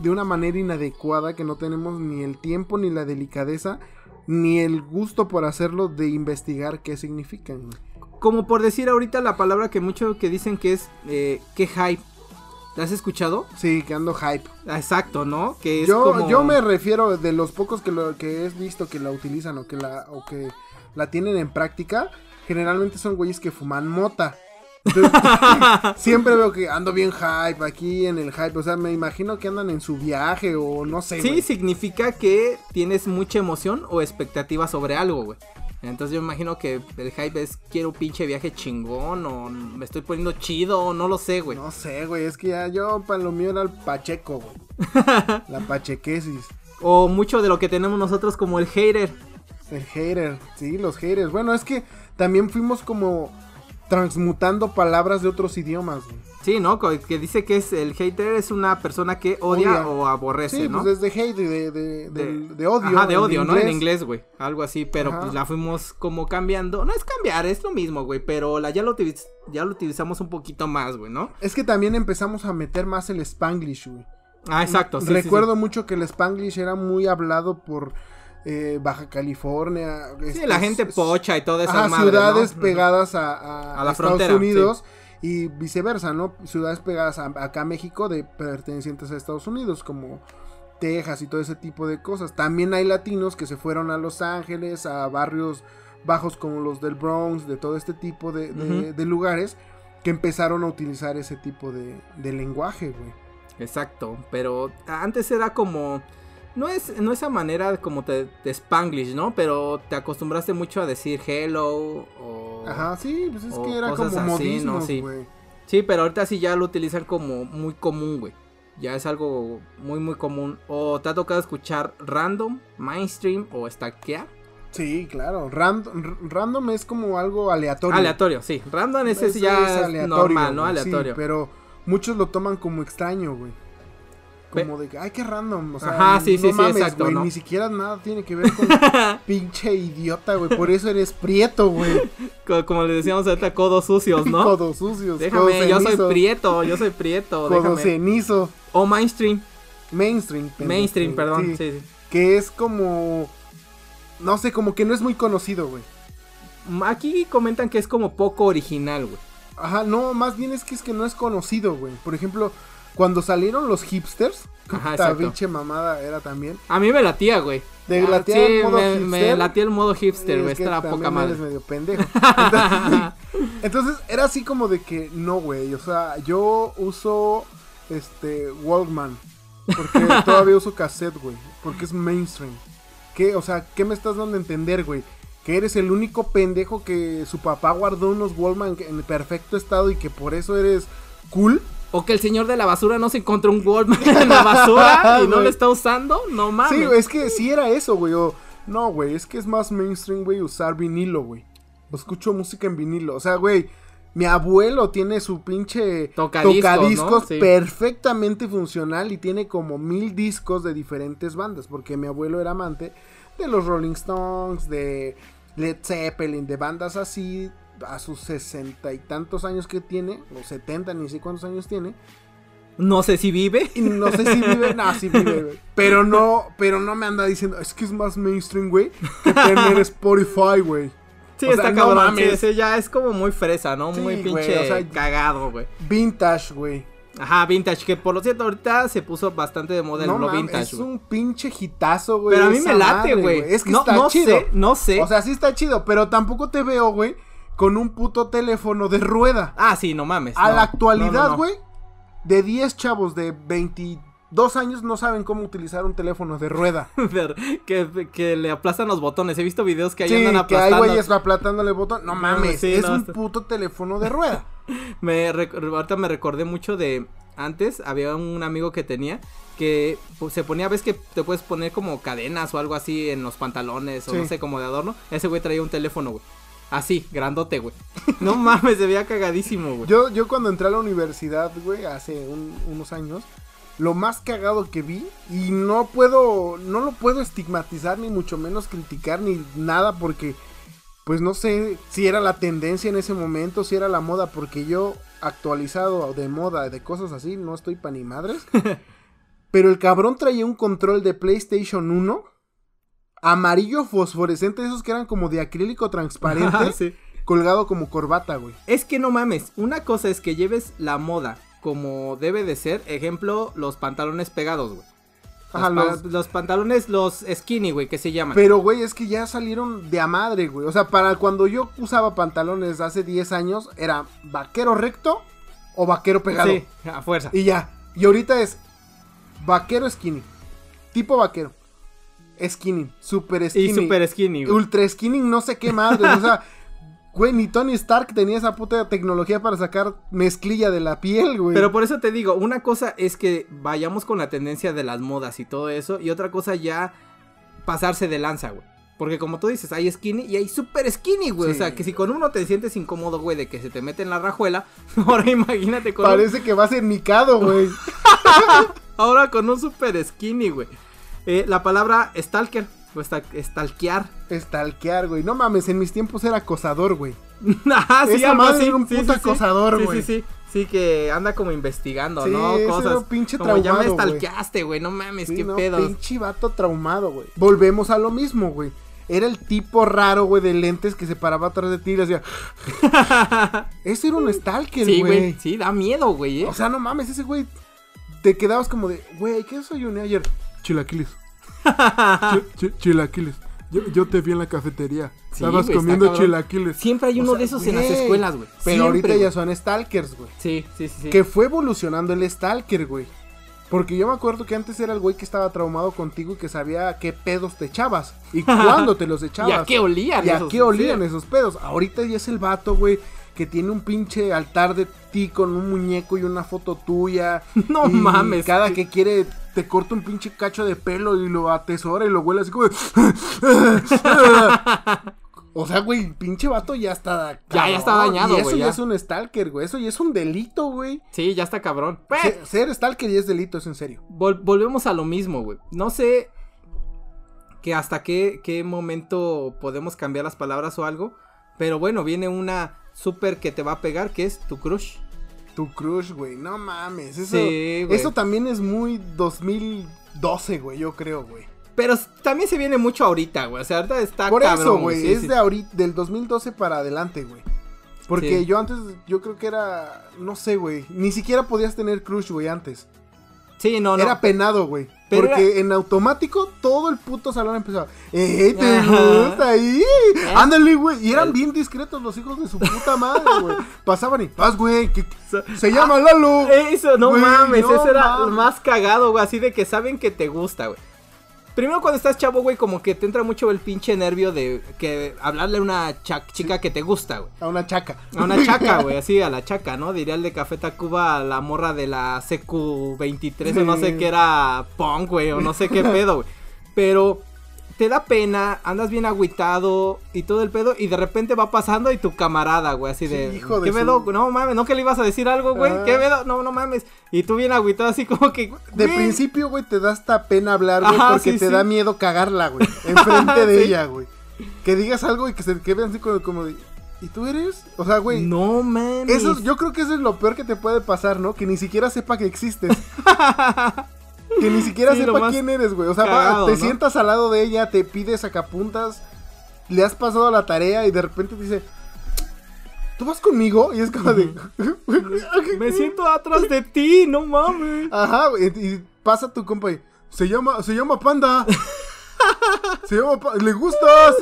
de una manera inadecuada que no tenemos ni el tiempo ni la delicadeza ni el gusto por hacerlo de investigar qué significan. Como por decir ahorita la palabra que mucho que dicen que es eh, que hype. ¿La has escuchado? Sí, que ando hype. Ah, Exacto, ¿no? Que es Yo, como... yo me refiero de los pocos que, lo, que he visto que la utilizan o que la, o que la tienen en práctica, generalmente son güeyes que fuman mota. Siempre veo que ando bien hype aquí en el hype. O sea, me imagino que andan en su viaje o no sé. Sí, significa que tienes mucha emoción o expectativa sobre algo, güey. Entonces yo imagino que el hype es quiero un pinche viaje chingón o me estoy poniendo chido o no lo sé, güey. No sé, güey. Es que ya yo, para lo mío era el pacheco, güey. la pachequesis. O mucho de lo que tenemos nosotros como el hater. El hater. Sí, los haters. Bueno, es que también fuimos como transmutando palabras de otros idiomas, güey. Sí, ¿no? Que dice que es el hater es una persona que odia, Odia. o aborrece, Sí, ¿no? pues es de hate, de, de, del- de odio. Ajá, de odio, ¿no? En inglés, güey. Algo así, pero Ajá. pues la fuimos como cambiando. No es cambiar, es lo mismo, güey, pero la ya lo, ya lo utilizamos un poquito más, güey, ¿no? Es que también empezamos a meter más el Spanglish, güey. Ah, exacto. sí. Recuerdo mucho que el Spanglish era muy hablado por eh, Baja California. Sí, este, la gente pocha y toda esa Ajá, ciudades ¿no? pegadas a, a- A la a Estados frontera, Unidos y viceversa, ¿no? Ciudades pegadas a, acá a México de pertenecientes a Estados Unidos, como Texas y todo ese tipo de cosas. También hay latinos que se fueron a Los Ángeles, a barrios bajos como los del Bronx, de todo este tipo de, de- Ujú. de lugares que empezaron a utilizar ese tipo de, de lenguaje, güey. Exacto, pero antes era como... No es, no esa manera como te, de Spanglish, ¿no? Pero te acostumbraste mucho a decir hello o... Ajá, sí, pues es que era cosas como así, ¿no? modismos, Sí. Sí, pero ahorita sí ya lo utilizan como muy común, güey. Ya es algo muy, muy común. O te ha tocado escuchar random, mainstream o stackear. Sí, claro. Random, random es como algo aleatorio. Aleatorio, sí. Random ese Ese ya es, normal, ¿no? sí, Aleatorio. pero muchos lo toman como extraño, güey. Como de que, ay, qué random. O sea, Ajá, sí, no sí, sí, mames, exacto, ¿no? Ni siquiera nada tiene que ver con pinche idiota, güey. Por eso eres prieto, güey. Co- Como le decíamos ahorita, codos sucios, ¿no? Codos sucios. Déjame, codo yo soy prieto, yo soy prieto, Codo déjame. cenizo. O mainstream, Mainstream. pendejo, mainstream, perdón, sí. sí, sí. Que es como. No sé, como que no es muy conocido, güey. Aquí comentan que es como poco original, güey. Ajá, no, más bien es que es que no es conocido, güey. Por ejemplo, cuando salieron los hipsters, Ajá, pinche mamada era también. A mí me latía, güey. ¿Te Ah, sí, el modo me, me latía el modo hipster, güey. que Esta era también poca madre. eres medio pendejo. Entonces, entonces, era así como de que no, güey. O sea, yo uso este Walkman. Porque todavía uso cassette, güey. Porque es mainstream. ¿Qué? O sea, ¿qué me estás dando a entender, güey? Que eres el único pendejo que su papá guardó unos Walkman en perfecto estado y que por eso eres cool. O que el señor de la basura no se encontró un Walkman en la basura y no lo está usando. No mames. Sí, es que sí era eso, güey. o- no, güey, es que es más mainstream, güey, usar vinilo, güey. Escucho música en vinilo. O sea, güey, mi abuelo tiene su pinche Tocadiscos, ¿no? Sí. perfectamente funcional y tiene como mil discos de diferentes bandas. Porque mi abuelo era amante de los Rolling Stones, de Led Zeppelin, de bandas así. A sus sesenta y tantos años que tiene, o setenta, ni sé cuántos años tiene. No sé si vive. Y no sé si vive, no, sí vive, güey. Pero no, pero no me anda diciendo, es que es más mainstream, güey, que tener Spotify, güey. Sí, O sea, está no cabrón. mames. ese ya es como muy fresa, ¿no? Sí, muy pinche o sea, cagado, güey. Vintage, güey. Ajá, vintage. Que por lo cierto, ahorita se puso bastante de moda el No lo vintage, es un pinche hitazo, güey. Pero a mí me late, güey. Es que no, está no chido. sé, no sé. O sea, sí está chido, pero tampoco te veo, güey, con un puto teléfono de rueda. ah, sí, no mames. A no. la actualidad, No, no, no. güey, de 10 chavos de 22 años no saben cómo utilizar un teléfono de rueda. Ver, que, que le aplastan los botones. He visto videos que ahí Sí, andan que hay aplastando. güeyes aplatándole el botón. No mames, sí, es un puto teléfono de rueda. Me ahorita me recordé mucho de antes había un amigo que tenía que pues, se ponía ves que te puedes poner como cadenas o algo así en los pantalones o Sí. no sé como de adorno. Ese güey traía un teléfono, güey. Así, grandote, güey. No mames, se veía cagadísimo, güey. Yo, yo cuando entré a la universidad, güey, hace un- unos años, lo más cagado que vi, y no puedo, no lo puedo estigmatizar, ni mucho menos criticar, ni nada, porque, pues no sé si era la tendencia en ese momento, si era la moda, porque yo, actualizado de moda, de cosas así, no estoy pa' ni madres. pero el cabrón traía un control de PlayStation 1. Amarillo fosforescente, esos que eran como de acrílico transparente, Ajá, sí. colgado como corbata, güey. Es que no mames, una cosa es que lleves la moda como debe de ser, ejemplo, los pantalones pegados, güey. Los, Ajá, pa- los pantalones, los skinny, güey, que se llaman. Pero, güey, es que ya salieron de a madre, güey. O sea, para cuando yo usaba pantalones hace 10 años, era vaquero recto o vaquero pegado. Sí, a fuerza. Y ya. Y ahorita es vaquero skinny. Tipo vaquero. Skinny. Super skinny. Y super skinny, güey. Ultra skinny, no sé qué más, güey. O sea, güey, ni Tony Stark tenía esa puta tecnología para sacar mezclilla de la piel, güey. Pero por eso te digo, una cosa es que vayamos con la tendencia de las modas y todo eso, y otra cosa ya pasarse de lanza, güey. Porque como tú dices, hay skinny y hay super skinny, güey. O sea, que si con uno te sientes incómodo, güey, de que se te mete en la rajuela, ahora imagínate con un- Parece que va a ser Mikado, güey. ahora con un super skinny, güey. Eh, la palabra stalker, o stalkear. Stalkear, güey. No mames, en mis tiempos era acosador, güey. Ah, sí, Esa madre era un Sí, puto sí, sí. acosador, Sí, güey. Sí, sí, sí, que anda como investigando, Sí, ¿no? ese Cosas. un pinche como ya me traumado, güey. stalkeaste, güey, no mames, Sí, qué no, pedos. Pinche vato traumado, güey. Volvemos a lo mismo, güey. Era el tipo raro, güey, de lentes que se paraba atrás de ti y le hacía. Ese era un stalker, Sí, güey. güey, sí, da miedo, güey, ¿eh? O sea, no mames, ese güey. Te quedabas como de, güey, ¿qué desayuné ayer? Chilaquiles. Chi- chi- chilaquiles. Yo, yo te vi en la cafetería. Sí, Estabas comiendo chilaquiles. Siempre hay O uno sea, de esos en las escuelas, güey. Pero Siempre, ahorita ya son stalkers, güey. Sí, sí, sí, sí. Que fue evolucionando el stalker, güey. Porque yo me acuerdo que antes era el güey que estaba traumado contigo y que sabía qué pedos te echabas. Y cuándo te los echabas. ¿Y a qué olían ¿Y a esos? qué olían Sí. esos pedos? Ahorita ya es el vato, güey, que tiene un pinche altar de ti con un muñeco y una foto tuya. No y mames. Cada que quiere te corta un pinche cacho de pelo y lo atesora y lo huele así como... de- o sea, güey, pinche vato ya está... Ya, ya está dañado, Y eso güey, ya ya. es un stalker, güey. Eso ya es un delito, güey. Sí, ya está cabrón. Pues, Ser, ser stalker ya es delito, es en serio. vol- volvemos a lo mismo, güey. No sé que hasta qué, qué momento podemos cambiar las palabras o algo. Pero bueno, viene una super que te va a pegar, que es tu crush. Tu crush, güey. No mames. Eso, Sí, güey. eso también es muy 2012, güey, yo creo, güey. Pero también se viene mucho ahorita, güey. O sea, ahorita está Por cabrón, eso, güey. Sí, es sí. de ahorita, del 2012 para adelante, güey. Porque yo antes, yo creo que era, no sé, güey. Ni siquiera podías tener crush, güey, antes. Sí, no, no. Era penado, güey. Pero Porque en automático todo el puto salón empezaba. ¡Eh, te gusta ahí! ¿Eh? Ándale, güey. Y eran El- bien discretos los hijos de su puta madre, güey. Pasaban y, vas, güey. Se llama Lalo. Eso, no Güey, mames, no eso era mames. más cagado, güey, así de que saben que te gusta, güey. Primero cuando estás chavo, güey, como que te entra mucho el pinche nervio de que hablarle a una chica que te gusta, güey. A una chaca. A una chaca, güey, así a la chaca, ¿no? Diría el de Café Tacuba a la morra de la CQ23 o no sé qué era punk, güey, o no sé qué pedo, güey. Pero te da pena, andas bien agüitado y todo el pedo y de repente va pasando y tu camarada, güey, así de... Sí, hijo de ¿Qué pedo? su- No mames, ¿no que le ibas a decir algo, güey? Ah. ¿Qué pedo? No, no mames. Y tú bien agüitado así como que... De principio, güey, te da hasta pena hablar, güey, Ajá, porque sí, te sí. da miedo cagarla, güey. Enfrente de ella, güey. Que digas algo y que se quede así como, como de. ¿Y tú eres? O sea, güey. No mames. Eso, es- yo creo que eso es lo peor que te puede pasar, ¿no? Que ni siquiera sepa que existes. que ni siquiera Sí, sepa quién eres, güey. O sea, va- te ¿no? sientas al lado de ella, te pide sacapuntas, le has pasado la tarea y de repente te dice, ¿tú vas conmigo? Y es como de... Me siento atrás de ti, no mames. Ajá, güey, y pasa tu compa y se llama, se llama Panda. se llama Pa- ¿Le gustas?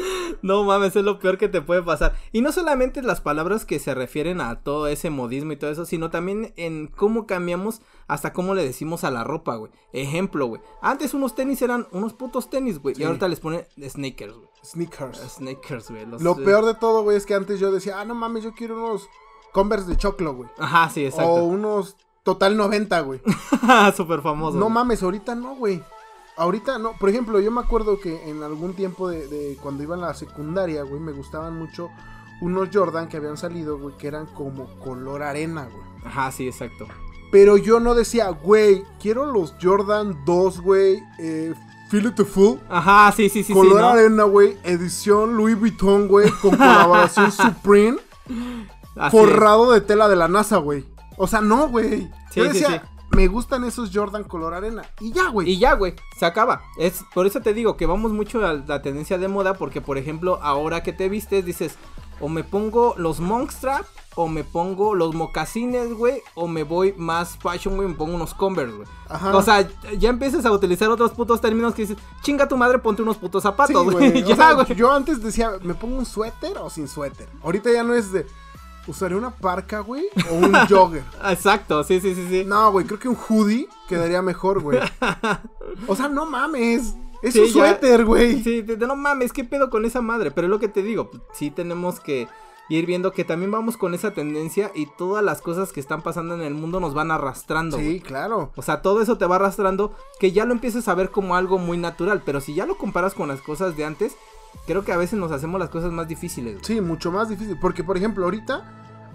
No mames, es lo peor que te puede pasar. Y no solamente las palabras que se refieren a todo ese modismo y todo eso, sino también en cómo cambiamos hasta cómo le decimos a la ropa, güey. Ejemplo, güey. Antes unos tenis eran unos putos tenis, güey. Sí. Y ahorita les ponen sneakers, güey. Sneakers. Sneakers, güey. los- Lo peor de todo, güey, es que antes yo decía, ah, no mames, yo quiero unos Converse de choclo, güey. Ajá, sí, O exacto. unos Total 90, güey. Súper famoso. No güey. mames, ahorita no, güey. Ahorita no. Por ejemplo, yo me acuerdo que en algún tiempo de, de cuando iba en la secundaria, güey, me gustaban mucho unos Jordan que habían salido, güey, que eran como color arena, güey. Ajá, sí, exacto. Pero yo no decía, güey, quiero los Jordan 2, güey, eh, Feel It to Full. Ajá, sí, sí, sí, sí. color ¿no? arena, güey, edición Louis Vuitton, güey, con colaboración Supreme, Así es. forrado de tela de la NASA, güey. O sea, no, güey. Sí, yo sí, decía, me gustan esos Jordan color arena. Y ya, güey. Y ya, güey, se acaba. Es, por eso te digo que vamos mucho a la tendencia de moda, porque por ejemplo, ahora que te vistes, dices, o me pongo los Monkstrap, o me pongo los mocasines, güey, o me voy más fashion, güey, me pongo unos Converse, güey. Ajá. O sea, ya empiezas a utilizar otros putos términos que dices, chinga tu madre, ponte unos putos Sí, zapatos, güey. güey. yo antes decía, ¿me pongo un suéter o sin suéter? Ahorita ya no es de, ¿usaré una parca, güey? O un jogger. Exacto, sí, sí, sí, sí. No, güey, creo que un hoodie quedaría mejor, güey. O sea, no mames. Es Sí, un suéter, güey. Sí, de- de no mames, ¿qué pedo con esa madre? Pero es lo que te digo, sí tenemos que ir viendo que también vamos con esa tendencia y todas las cosas que están pasando en el mundo nos van arrastrando. Sí, claro. O sea, todo eso te va arrastrando que ya lo empieces a ver como algo muy natural, pero si ya lo comparas con las cosas de antes, creo que a veces nos hacemos las cosas más difíciles. güey. Sí, mucho más difícil. Porque, por ejemplo, ahorita,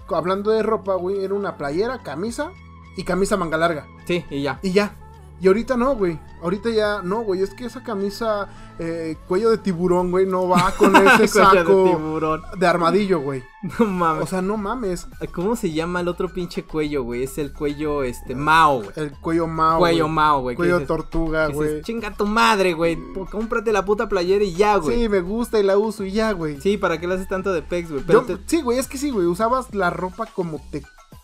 hablando de ropa, güey, era una playera, camisa y camisa manga larga. Sí, y ya. Y ya. Y ahorita no, güey. Ahorita ya no, güey. Es que esa camisa eh, cuello de tiburón, güey, no va con ese de saco tiburón. de armadillo, güey. No mames. O sea, no mames. ¿Cómo se llama el otro pinche cuello, güey? Es el cuello, este, Mao, güey. El cuello mao. Cuello. Mao, güey. Cuello tortuga, güey. Chinga tu madre, güey. Cómprate la puta playera y ya, güey. Sí, me gusta y la uso y ya, güey. Sí, ¿para qué le haces tanto de pex, güey? Te- Sí, güey, es que sí, güey. Usabas la ropa como te,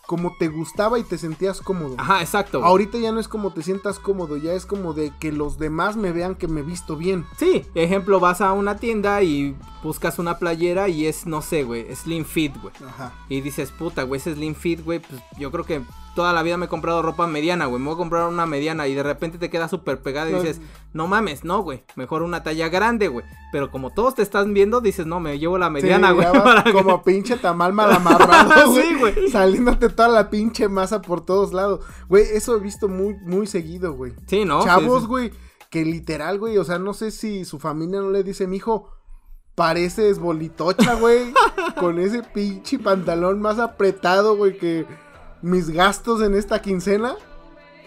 como te gustaba y te sentías cómodo. Ajá, exacto. Ahorita ya no es como te sientas cómodo, ya es como de que los demás me vean que me visto bien. Sí, ejemplo, vas a una tienda y buscas una playera y es, no sé, güey, Slim Fit, güey. Ajá. Y dices, puta, güey, ese Slim Fit, güey, pues yo creo que toda la vida me he comprado ropa mediana, güey. Me voy a comprar una mediana y de repente te queda súper pegada y dices, no mames, no, güey. Mejor una talla grande, güey. Pero como todos te están viendo, dices, no, me llevo la mediana, Sí, güey. para como pinche tamal mal amarrado, Sí, güey. Saliéndote toda la pinche masa por todos lados. Güey, eso he visto muy, muy seguido, güey. Sí, ¿no? Chavos, sí. güey, que literal, güey, o sea, no sé si su familia no le dice, mijo, pareces bolitocha, güey, con ese pinche pantalón más apretado, güey, que mis gastos en esta quincena,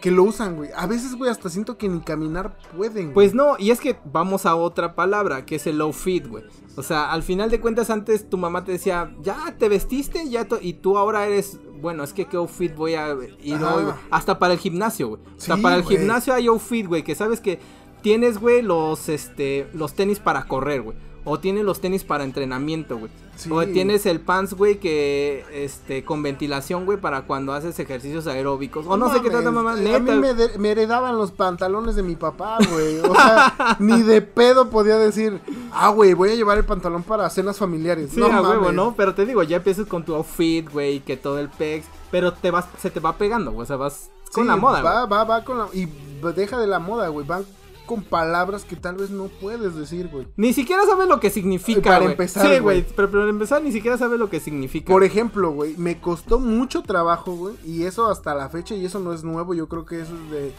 que lo usan, güey. A veces, güey, hasta siento que ni caminar pueden. güey. Pues no, y es que vamos a otra palabra, que es el low fit, güey. O sea, al final de cuentas antes tu mamá te decía, ya te vestiste, ya to-", y tú ahora eres, bueno, es que qué outfit voy a ir Ajá. hoy, güey. Hasta para el gimnasio, güey. O sea, para el güey. gimnasio hay outfit, güey, que sabes que tienes, güey, los, este, los tenis para correr, güey. O tienes los tenis para entrenamiento, güey. Sí. O tienes el pants, güey, que, este, con ventilación, güey, para cuando haces ejercicios aeróbicos. O no, sé qué tanta mamá, A neta. mí me, de- me heredaban los pantalones de mi papá, güey. O sea, ni de pedo podía decir, ah, güey, voy a llevar el pantalón para cenas familiares. Sí, no a huevo. ¿no? Pero te digo, ya empiezas con tu outfit, güey, que todo el pex, pero te vas, se te va pegando, güey, o sea, vas con Sí, la moda, Va, güey. va, va con la. Y deja de la moda, güey. Van con palabras que tal vez no puedes decir, güey. Ni siquiera sabes lo que significa, Para güey. empezar, Sí, güey. pero para empezar ni siquiera sabes lo que significa. Por ejemplo, güey, me costó mucho trabajo, güey. Y eso hasta la fecha, y eso no es nuevo. Yo creo que eso es de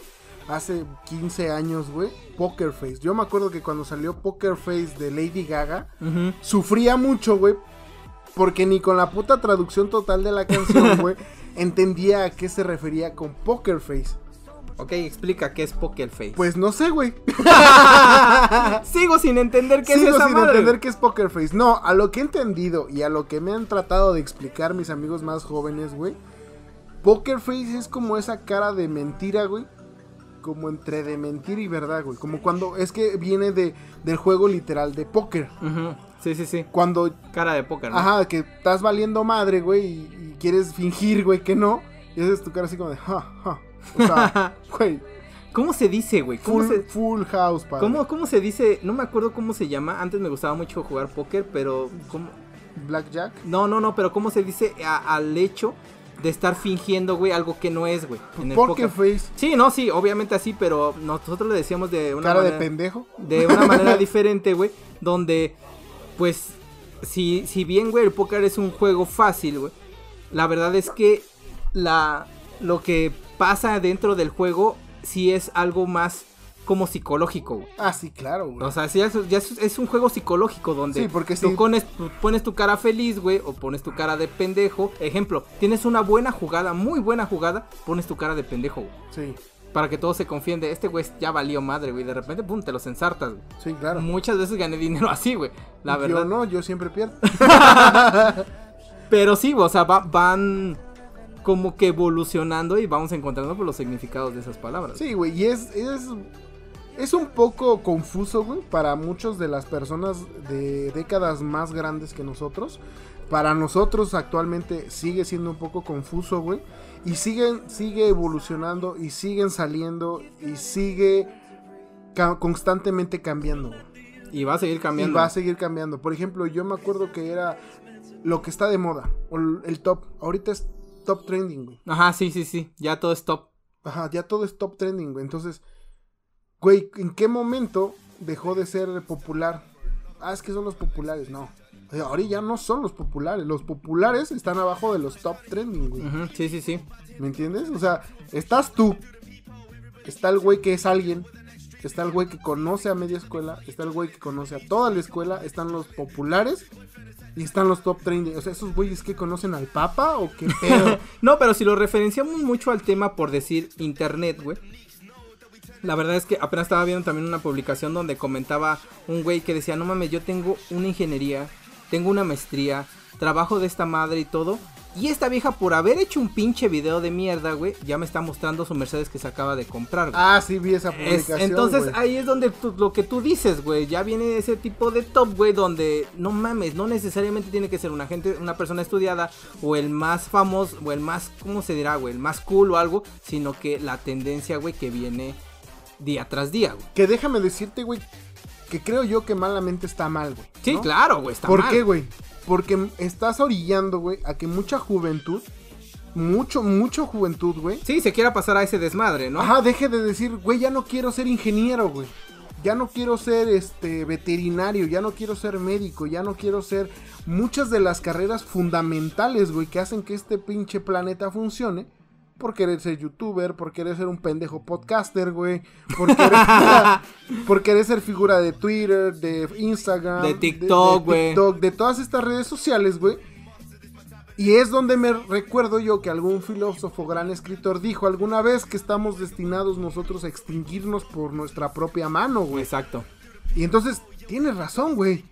hace 15 años, güey. Poker Face. Yo me acuerdo que cuando salió Poker Face de Lady Gaga, sufría mucho, güey. Porque ni con la puta traducción total de la canción, güey, entendía a qué se refería con Poker Face. Ok, explica qué es Poker Face. Pues no sé, güey. Sigo sin entender qué Sigo es esa sin madre. entender qué es Poker Face. No, a lo que he entendido y a lo que me han tratado de explicar mis amigos más jóvenes, güey. Poker Face es como esa cara de mentira, güey. Como entre de mentira y verdad, güey. Como cuando es que viene de, del juego literal de póker. Ujú. Sí, sí, sí. Cuando, Cara de póker, ¿no? ajá, que estás valiendo madre, güey, y, y quieres fingir, güey, que no. Y haces tu cara así como de, ja, ja. O sea, güey, ¿Cómo se dice, güey? ¿Cómo full, se... full house, padre. ¿Cómo, ¿Cómo se dice? No me acuerdo cómo se llama. Antes me gustaba mucho jugar póker, pero... ¿cómo? Blackjack. No, no, no, pero ¿cómo se dice a- al hecho de estar fingiendo, güey, algo que no es, güey? en el Poker póker? Face. Sí, no, sí, obviamente así, pero nosotros le decíamos de una Cara de manera, pendejo. de una manera diferente, güey, donde, pues, si, si bien, güey, el póker es un juego fácil, güey, la verdad es que la, lo que pasa dentro del juego sí es algo más como psicológico, güey. Ah, sí, claro, güey. O sea, sí, es- ya es, es un juego psicológico donde Sí, porque tú sí. pones, tú pones tu cara feliz, güey, o pones tu cara de pendejo. Ejemplo, tienes una buena jugada, muy buena jugada, pones tu cara de pendejo, güey. Sí, Para que todos se confíen de este güey ya valió madre, güey. De repente, pum, te los ensartas, güey. sí, claro. Muchas veces gané dinero así, güey. La Yo verdad. no, yo siempre pierdo. Pero sí, güey, o sea, va- van. Como que evolucionando y vamos encontrando por los significados de esas palabras. Sí, güey, y es, es, es un poco confuso, güey, para muchas de las personas de décadas más grandes que nosotros. Para nosotros actualmente sigue siendo un poco confuso, güey. Y siguen, sigue evolucionando y siguen saliendo y sigue constantemente cambiando, güey. Y va a seguir cambiando. Y va a seguir cambiando. Por ejemplo, yo me acuerdo que era lo que está de moda, o el top. Ahorita es top trending, güey. Ajá, sí, sí, sí. Ya todo es top. Ajá, ya todo es top trending, güey. Entonces, güey, ¿en qué momento dejó de ser popular? Ah, es que son los populares. No. Ahora ya no son los populares. Los populares están abajo de los top trending, güey. sí, sí, sí. ¿Me entiendes? O sea, estás tú. Está el güey que es alguien. Está el güey que conoce a media escuela. Está el güey que conoce a toda la escuela. Están los populares. Y están los top trending. O sea, esos güeyes que conocen al Papa o qué pedo. no, pero si lo referenciamos mucho al tema por decir internet, güey. La verdad es que apenas estaba viendo también una publicación donde comentaba un güey que decía, no mames, yo tengo una ingeniería, tengo una maestría, trabajo de esta madre y todo. Y esta vieja, por haber hecho un pinche video de mierda, güey, ya me está mostrando su Mercedes que se acaba de comprar, güey. Ah, sí, vi esa publicación. entonces ahí es donde lo que tú dices, güey. Ya viene ese tipo de top, güey, donde no mames, no necesariamente tiene que ser una gente, una persona estudiada o el más famoso o el más, ¿cómo se dirá, güey? El más cool o algo, sino que la tendencia, güey, que viene día tras día, güey. Que déjame decirte, güey, que creo yo que malamente está mal, güey. Sí, claro, güey, está mal. ¿Por qué, güey? Porque estás orillando, güey, a que mucha juventud, mucho, mucho juventud, güey. Sí, se quiera pasar a ese desmadre, ¿no? Ajá, deje de decir, güey, ya no quiero ser ingeniero, güey. Ya no quiero ser este veterinario, ya no quiero ser médico, ya no quiero ser muchas de las carreras fundamentales, güey, que hacen que este pinche planeta funcione por querer ser youtuber, por querer ser un pendejo podcaster, güey, por querer, por querer ser figura de Twitter, de Instagram, de TikTok, güey. De, de, todas estas redes sociales, güey. Y es donde me recuerdo yo que algún filósofo, gran escritor, dijo alguna vez que estamos destinados nosotros a extinguirnos por nuestra propia mano, güey. Exacto. Y entonces, tienes razón, güey.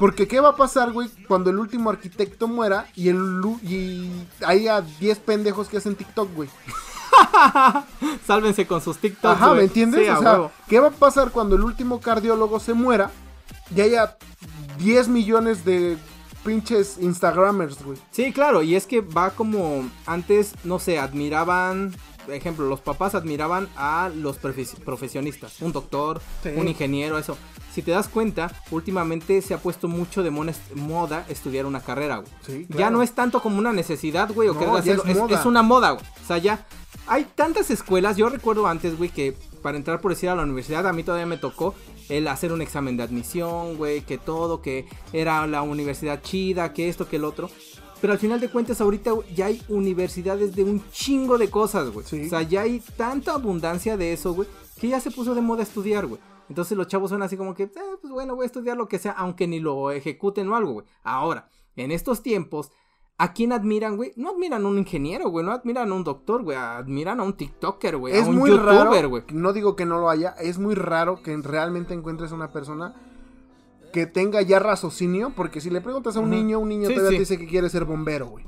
Porque ¿qué va a pasar, güey, cuando el último arquitecto muera y, el, y haya 10 pendejos que hacen TikTok, güey? Sálvense con sus TikToks. Ajá, ¿me entiendes? o sea, ¿qué va a pasar cuando el último cardiólogo se muera y haya 10 millones de pinches Instagramers, güey? Sí, claro, y es que va como antes, no sé, admiraban ejemplo, los papás admiraban a los profesionistas, un doctor, un ingeniero, eso. Si te das cuenta, últimamente se ha puesto mucho de moda estudiar una carrera, güey. Ya no es tanto como una necesidad, güey, o que hacerlo, es, una moda, güey. O sea, ya hay tantas escuelas, yo recuerdo antes, güey, que para entrar por decir a la universidad a mí todavía me tocó el hacer un examen de admisión, güey, que todo, que era la universidad chida, que esto, que el otro. Pero al final de cuentas, ahorita ya hay universidades de un chingo de cosas, güey. O sea, ya hay tanta abundancia de eso, güey, que ya se puso de moda estudiar, güey. Entonces los chavos son así como que, eh, pues bueno, voy a estudiar lo que sea, aunque ni lo ejecuten o algo, güey. Ahora, en estos tiempos, ¿A quién admiran, güey? No admiran a un ingeniero, güey. No admiran a un doctor, güey. Admiran a un TikToker, güey. Es a un muy YouTuber, güey. No digo que no lo haya. Es muy raro que realmente encuentres a una persona que tenga ya raciocinio, porque si le preguntas a un niño, un niño todavía te dice que quiere ser bombero, güey.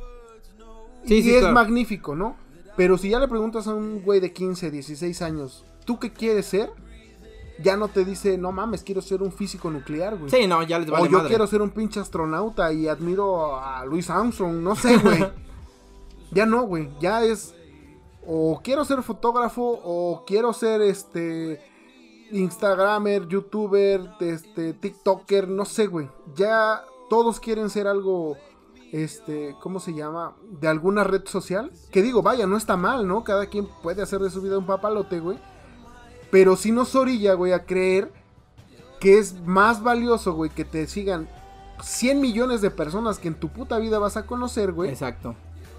Sí, y es magnífico, ¿no? Pero si ya le preguntas a un güey de 15, 16 años, ¿tú qué quieres ser? Ya no te dice, no mames, quiero ser un físico nuclear, güey. Sí, no, ya les vale O yo quiero ser un pinche astronauta y admiro a Luis Armstrong, no sé, güey. ya no, güey, ya es o quiero ser fotógrafo o quiero ser este Instagramer, youtuber, este, TikToker, no sé, güey. Ya todos quieren ser algo, este, ¿cómo se llama? De alguna red social. Que digo, vaya, no está mal, ¿no? Cada quien puede hacer de su vida un papalote, güey. Pero si nos orilla, güey, a creer que es más valioso, güey, que te sigan 100 millones de personas que en tu puta vida vas a conocer, güey. Exacto.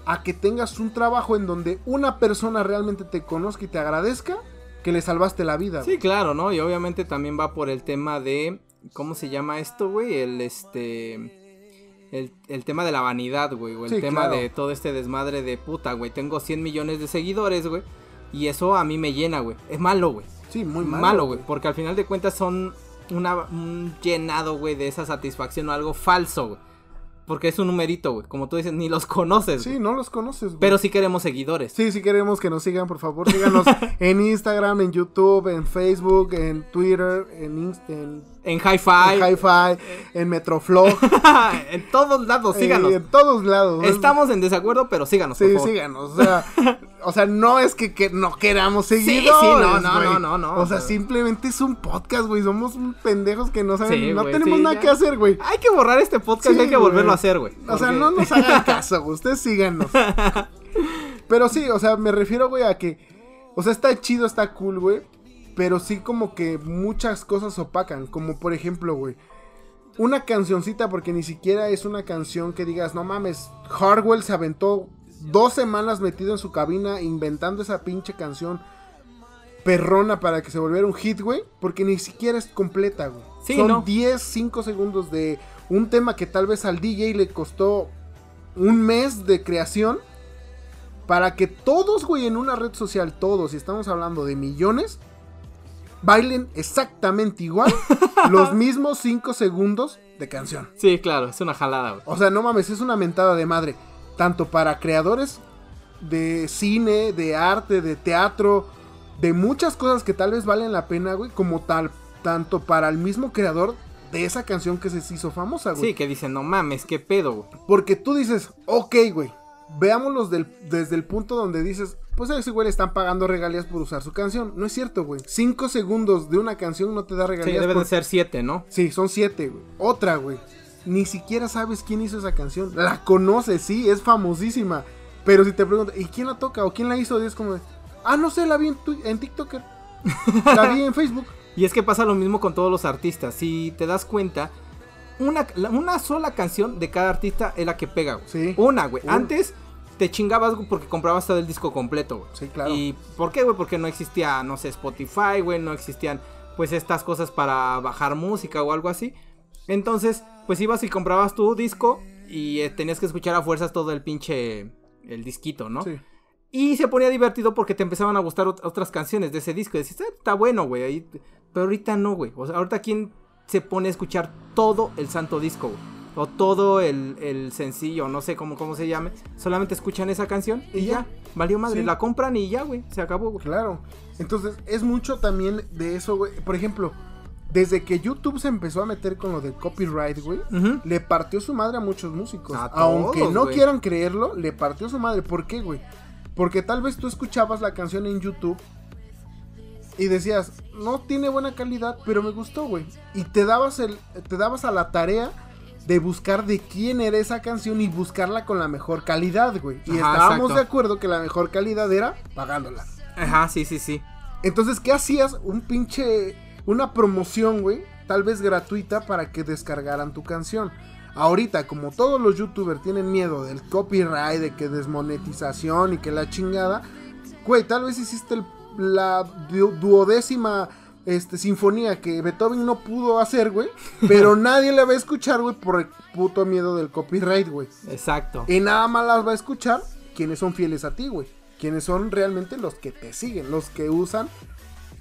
A que tengas un trabajo en donde una persona realmente te conozca y te agradezca que le salvaste la vida. Sí, claro, ¿no? Y obviamente también va por el tema de, ¿cómo se llama esto, güey? El, este, el, tema de la vanidad, güey, o el tema de todo este desmadre de puta, güey. Tengo 100 millones de seguidores, güey. Y eso a mí me llena, güey. Es malo, güey. Sí, muy malo. Malo, güey. Porque al final de cuentas son una, un llenado, güey, de esa satisfacción o algo falso, güey. Porque es un numerito, güey. Como tú dices, ni los conoces. Sí, güey. no los conoces, güey. Pero sí queremos seguidores. Sí, si queremos que nos sigan, por favor, síganos en Instagram, en YouTube, en Facebook, en Twitter, en, Inst- en, En Hi-Fi. en Hi-Fi, en Metroflog, en todos lados, síganos. eh, en todos lados. Estamos en desacuerdo, pero síganos, por Sí, favor. síganos. O sea, o sea, no es que, que no queramos seguidores. sí, no, no, güey. no, no, no, O sea, pero- simplemente es un podcast, güey. Somos pendejos que no saben, Sí, no tenemos sí, nada ya. que hacer, güey. Hay que borrar este podcast Sí, y hay que volverlo a hacer, güey. O sea, no nos hagan caso, güey. Ustedes síganos. Pero sí, o sea, me refiero, güey, a que. O sea, está chido, está cool, güey. Pero sí, como que muchas cosas opacan. Como por ejemplo, güey. Una cancioncita, porque ni siquiera es una canción que digas, no mames, Hardwell se aventó dos semanas metido en su cabina inventando esa pinche canción perrona para que se volviera un hit, güey. Porque ni siquiera es completa, güey. Sí, Son no. 10, 5 segundos de un tema que tal vez al DJ le costó un mes de creación. Para que todos, güey, en una red social, todos, y estamos hablando de millones, bailen exactamente igual los mismos 5 segundos de canción. Sí, claro, es una jalada, güey. O sea, no mames, es una mentada de madre. Tanto para creadores de cine, de arte, de teatro, de muchas cosas que tal vez valen la pena, güey, como tal, tanto para el mismo creador de esa canción que se hizo famosa, güey. Sí, que dicen, no mames, qué pedo, güey. Porque tú dices, ok, güey, veámoslos del- desde el punto donde dices, pues a ese güey le están pagando regalías por usar su canción. No es cierto, güey. Cinco segundos de una canción no te da Sí, regalías. deben por- de ser siete, ¿no? Sí, son siete, güey. Otra, güey. Ni siquiera sabes quién hizo esa canción. La conoces, sí, es famosísima. Pero si te preguntan, ¿y quién la toca? ¿O quién la hizo? Y es como, de, ah, no sé, la vi en, tu- en TikToker. La vi en Facebook. Y es que pasa lo mismo con todos los artistas. Si te das cuenta, una, una sola canción de cada artista es la que pega, güey. Sí. Una, güey. Una. Antes te chingabas porque comprabas todo el disco completo, güey. Sí, claro. ¿Y por qué, güey? Porque no existía, no sé, Spotify, güey, no existían, pues, estas cosas para bajar música o algo así. Entonces, pues ibas y comprabas tu disco y eh, tenías que escuchar a fuerzas todo el pinche, el disquito, ¿no? Sí. Y se ponía divertido porque te empezaban a gustar ot- otras canciones de ese disco. Y decías, "Ah, está bueno, güey. Pero ahorita no, güey. O sea, ahorita quién se pone a escuchar todo el santo disco, güey. O todo el, el sencillo, no sé cómo, cómo se llame. Solamente escuchan esa canción y, Y ya. ya. Valió madre. Sí. La compran y ya, güey. Se acabó, güey. Claro. Entonces, es mucho también de eso, güey. Por ejemplo, desde que YouTube se empezó a meter con lo del copyright, güey. Le partió su madre a muchos músicos. A Aunque todos, no quieran creerlo, le partió su madre. ¿Por qué, güey? Porque tal vez tú escuchabas la canción en YouTube y decías, no tiene buena calidad, pero me gustó, güey. Y te dabas, el, te dabas a la tarea de buscar de quién era esa canción y buscarla con la mejor calidad, güey. Y Ajá, estábamos exacto. de acuerdo que la mejor calidad era pagándola. Ajá, sí, sí, sí. Entonces, ¿qué hacías? Un pinche. Una promoción, güey. Tal vez gratuita para que descargaran tu canción. Ahorita, como todos los youtubers tienen miedo del copyright, de que desmonetización y que la chingada. Güey, tal vez hiciste el- la du- duodécima este, sinfonía que Beethoven no pudo hacer, güey. Pero nadie la va a escuchar, güey, por el puto miedo del copyright, güey. Exacto. Y nada más las va a escuchar quienes son fieles a ti, güey. Quienes son realmente los que te siguen, los que usan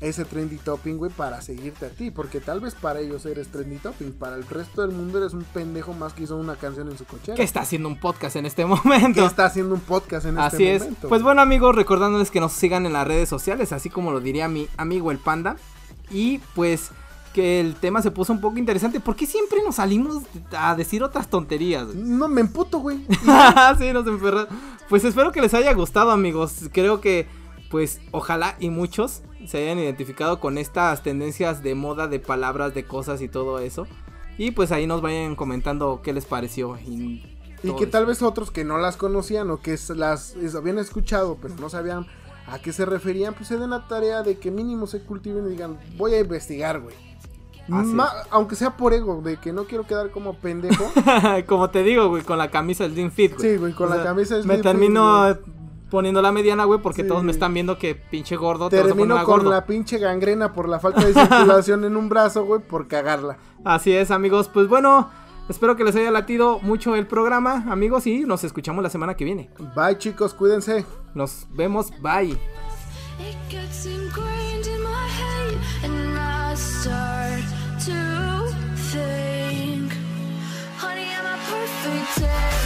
ese trendy topping, güey, para seguirte a ti. Porque tal vez para ellos eres trendy topping. Para el resto del mundo eres un pendejo más que hizo una canción en su cochera. Que está haciendo un podcast en este momento. Que está haciendo un podcast en Así este es. momento. Pues bueno amigos, recordándoles que nos sigan en las redes sociales, así como lo diría mi amigo el panda. Y pues que el tema se puso un poco interesante. porque siempre nos salimos a decir otras tonterías? güey? No, me emputo, güey. sí, nos. Pues espero que les haya gustado amigos. Creo que pues ojalá y muchos se hayan identificado con estas tendencias de moda, de palabras, de cosas y todo eso. Y pues ahí nos vayan comentando qué les pareció. Y, que eso. tal vez otros que no las conocían o que las habían escuchado, pero no sabían a qué se referían, pues se den la tarea de que mínimo se cultiven y digan, voy a investigar, güey. Ma- aunque sea por ego, de que no quiero quedar como pendejo. Como te digo, güey, con la camisa del Slim Fit, güey. Sí, güey, con la camisa del Me Slim Fit, termino poniendo la mediana, güey, porque Sí. todos me están viendo que pinche gordo te Termino con gordo. la pinche gangrena por la falta de circulación en un brazo, güey, por cagarla. Así es, amigos. Pues bueno, espero que les haya latido mucho el programa, amigos, y nos escuchamos la semana que viene. Bye, chicos, cuídense. Nos vemos, bye. To think, honey, perfect? day.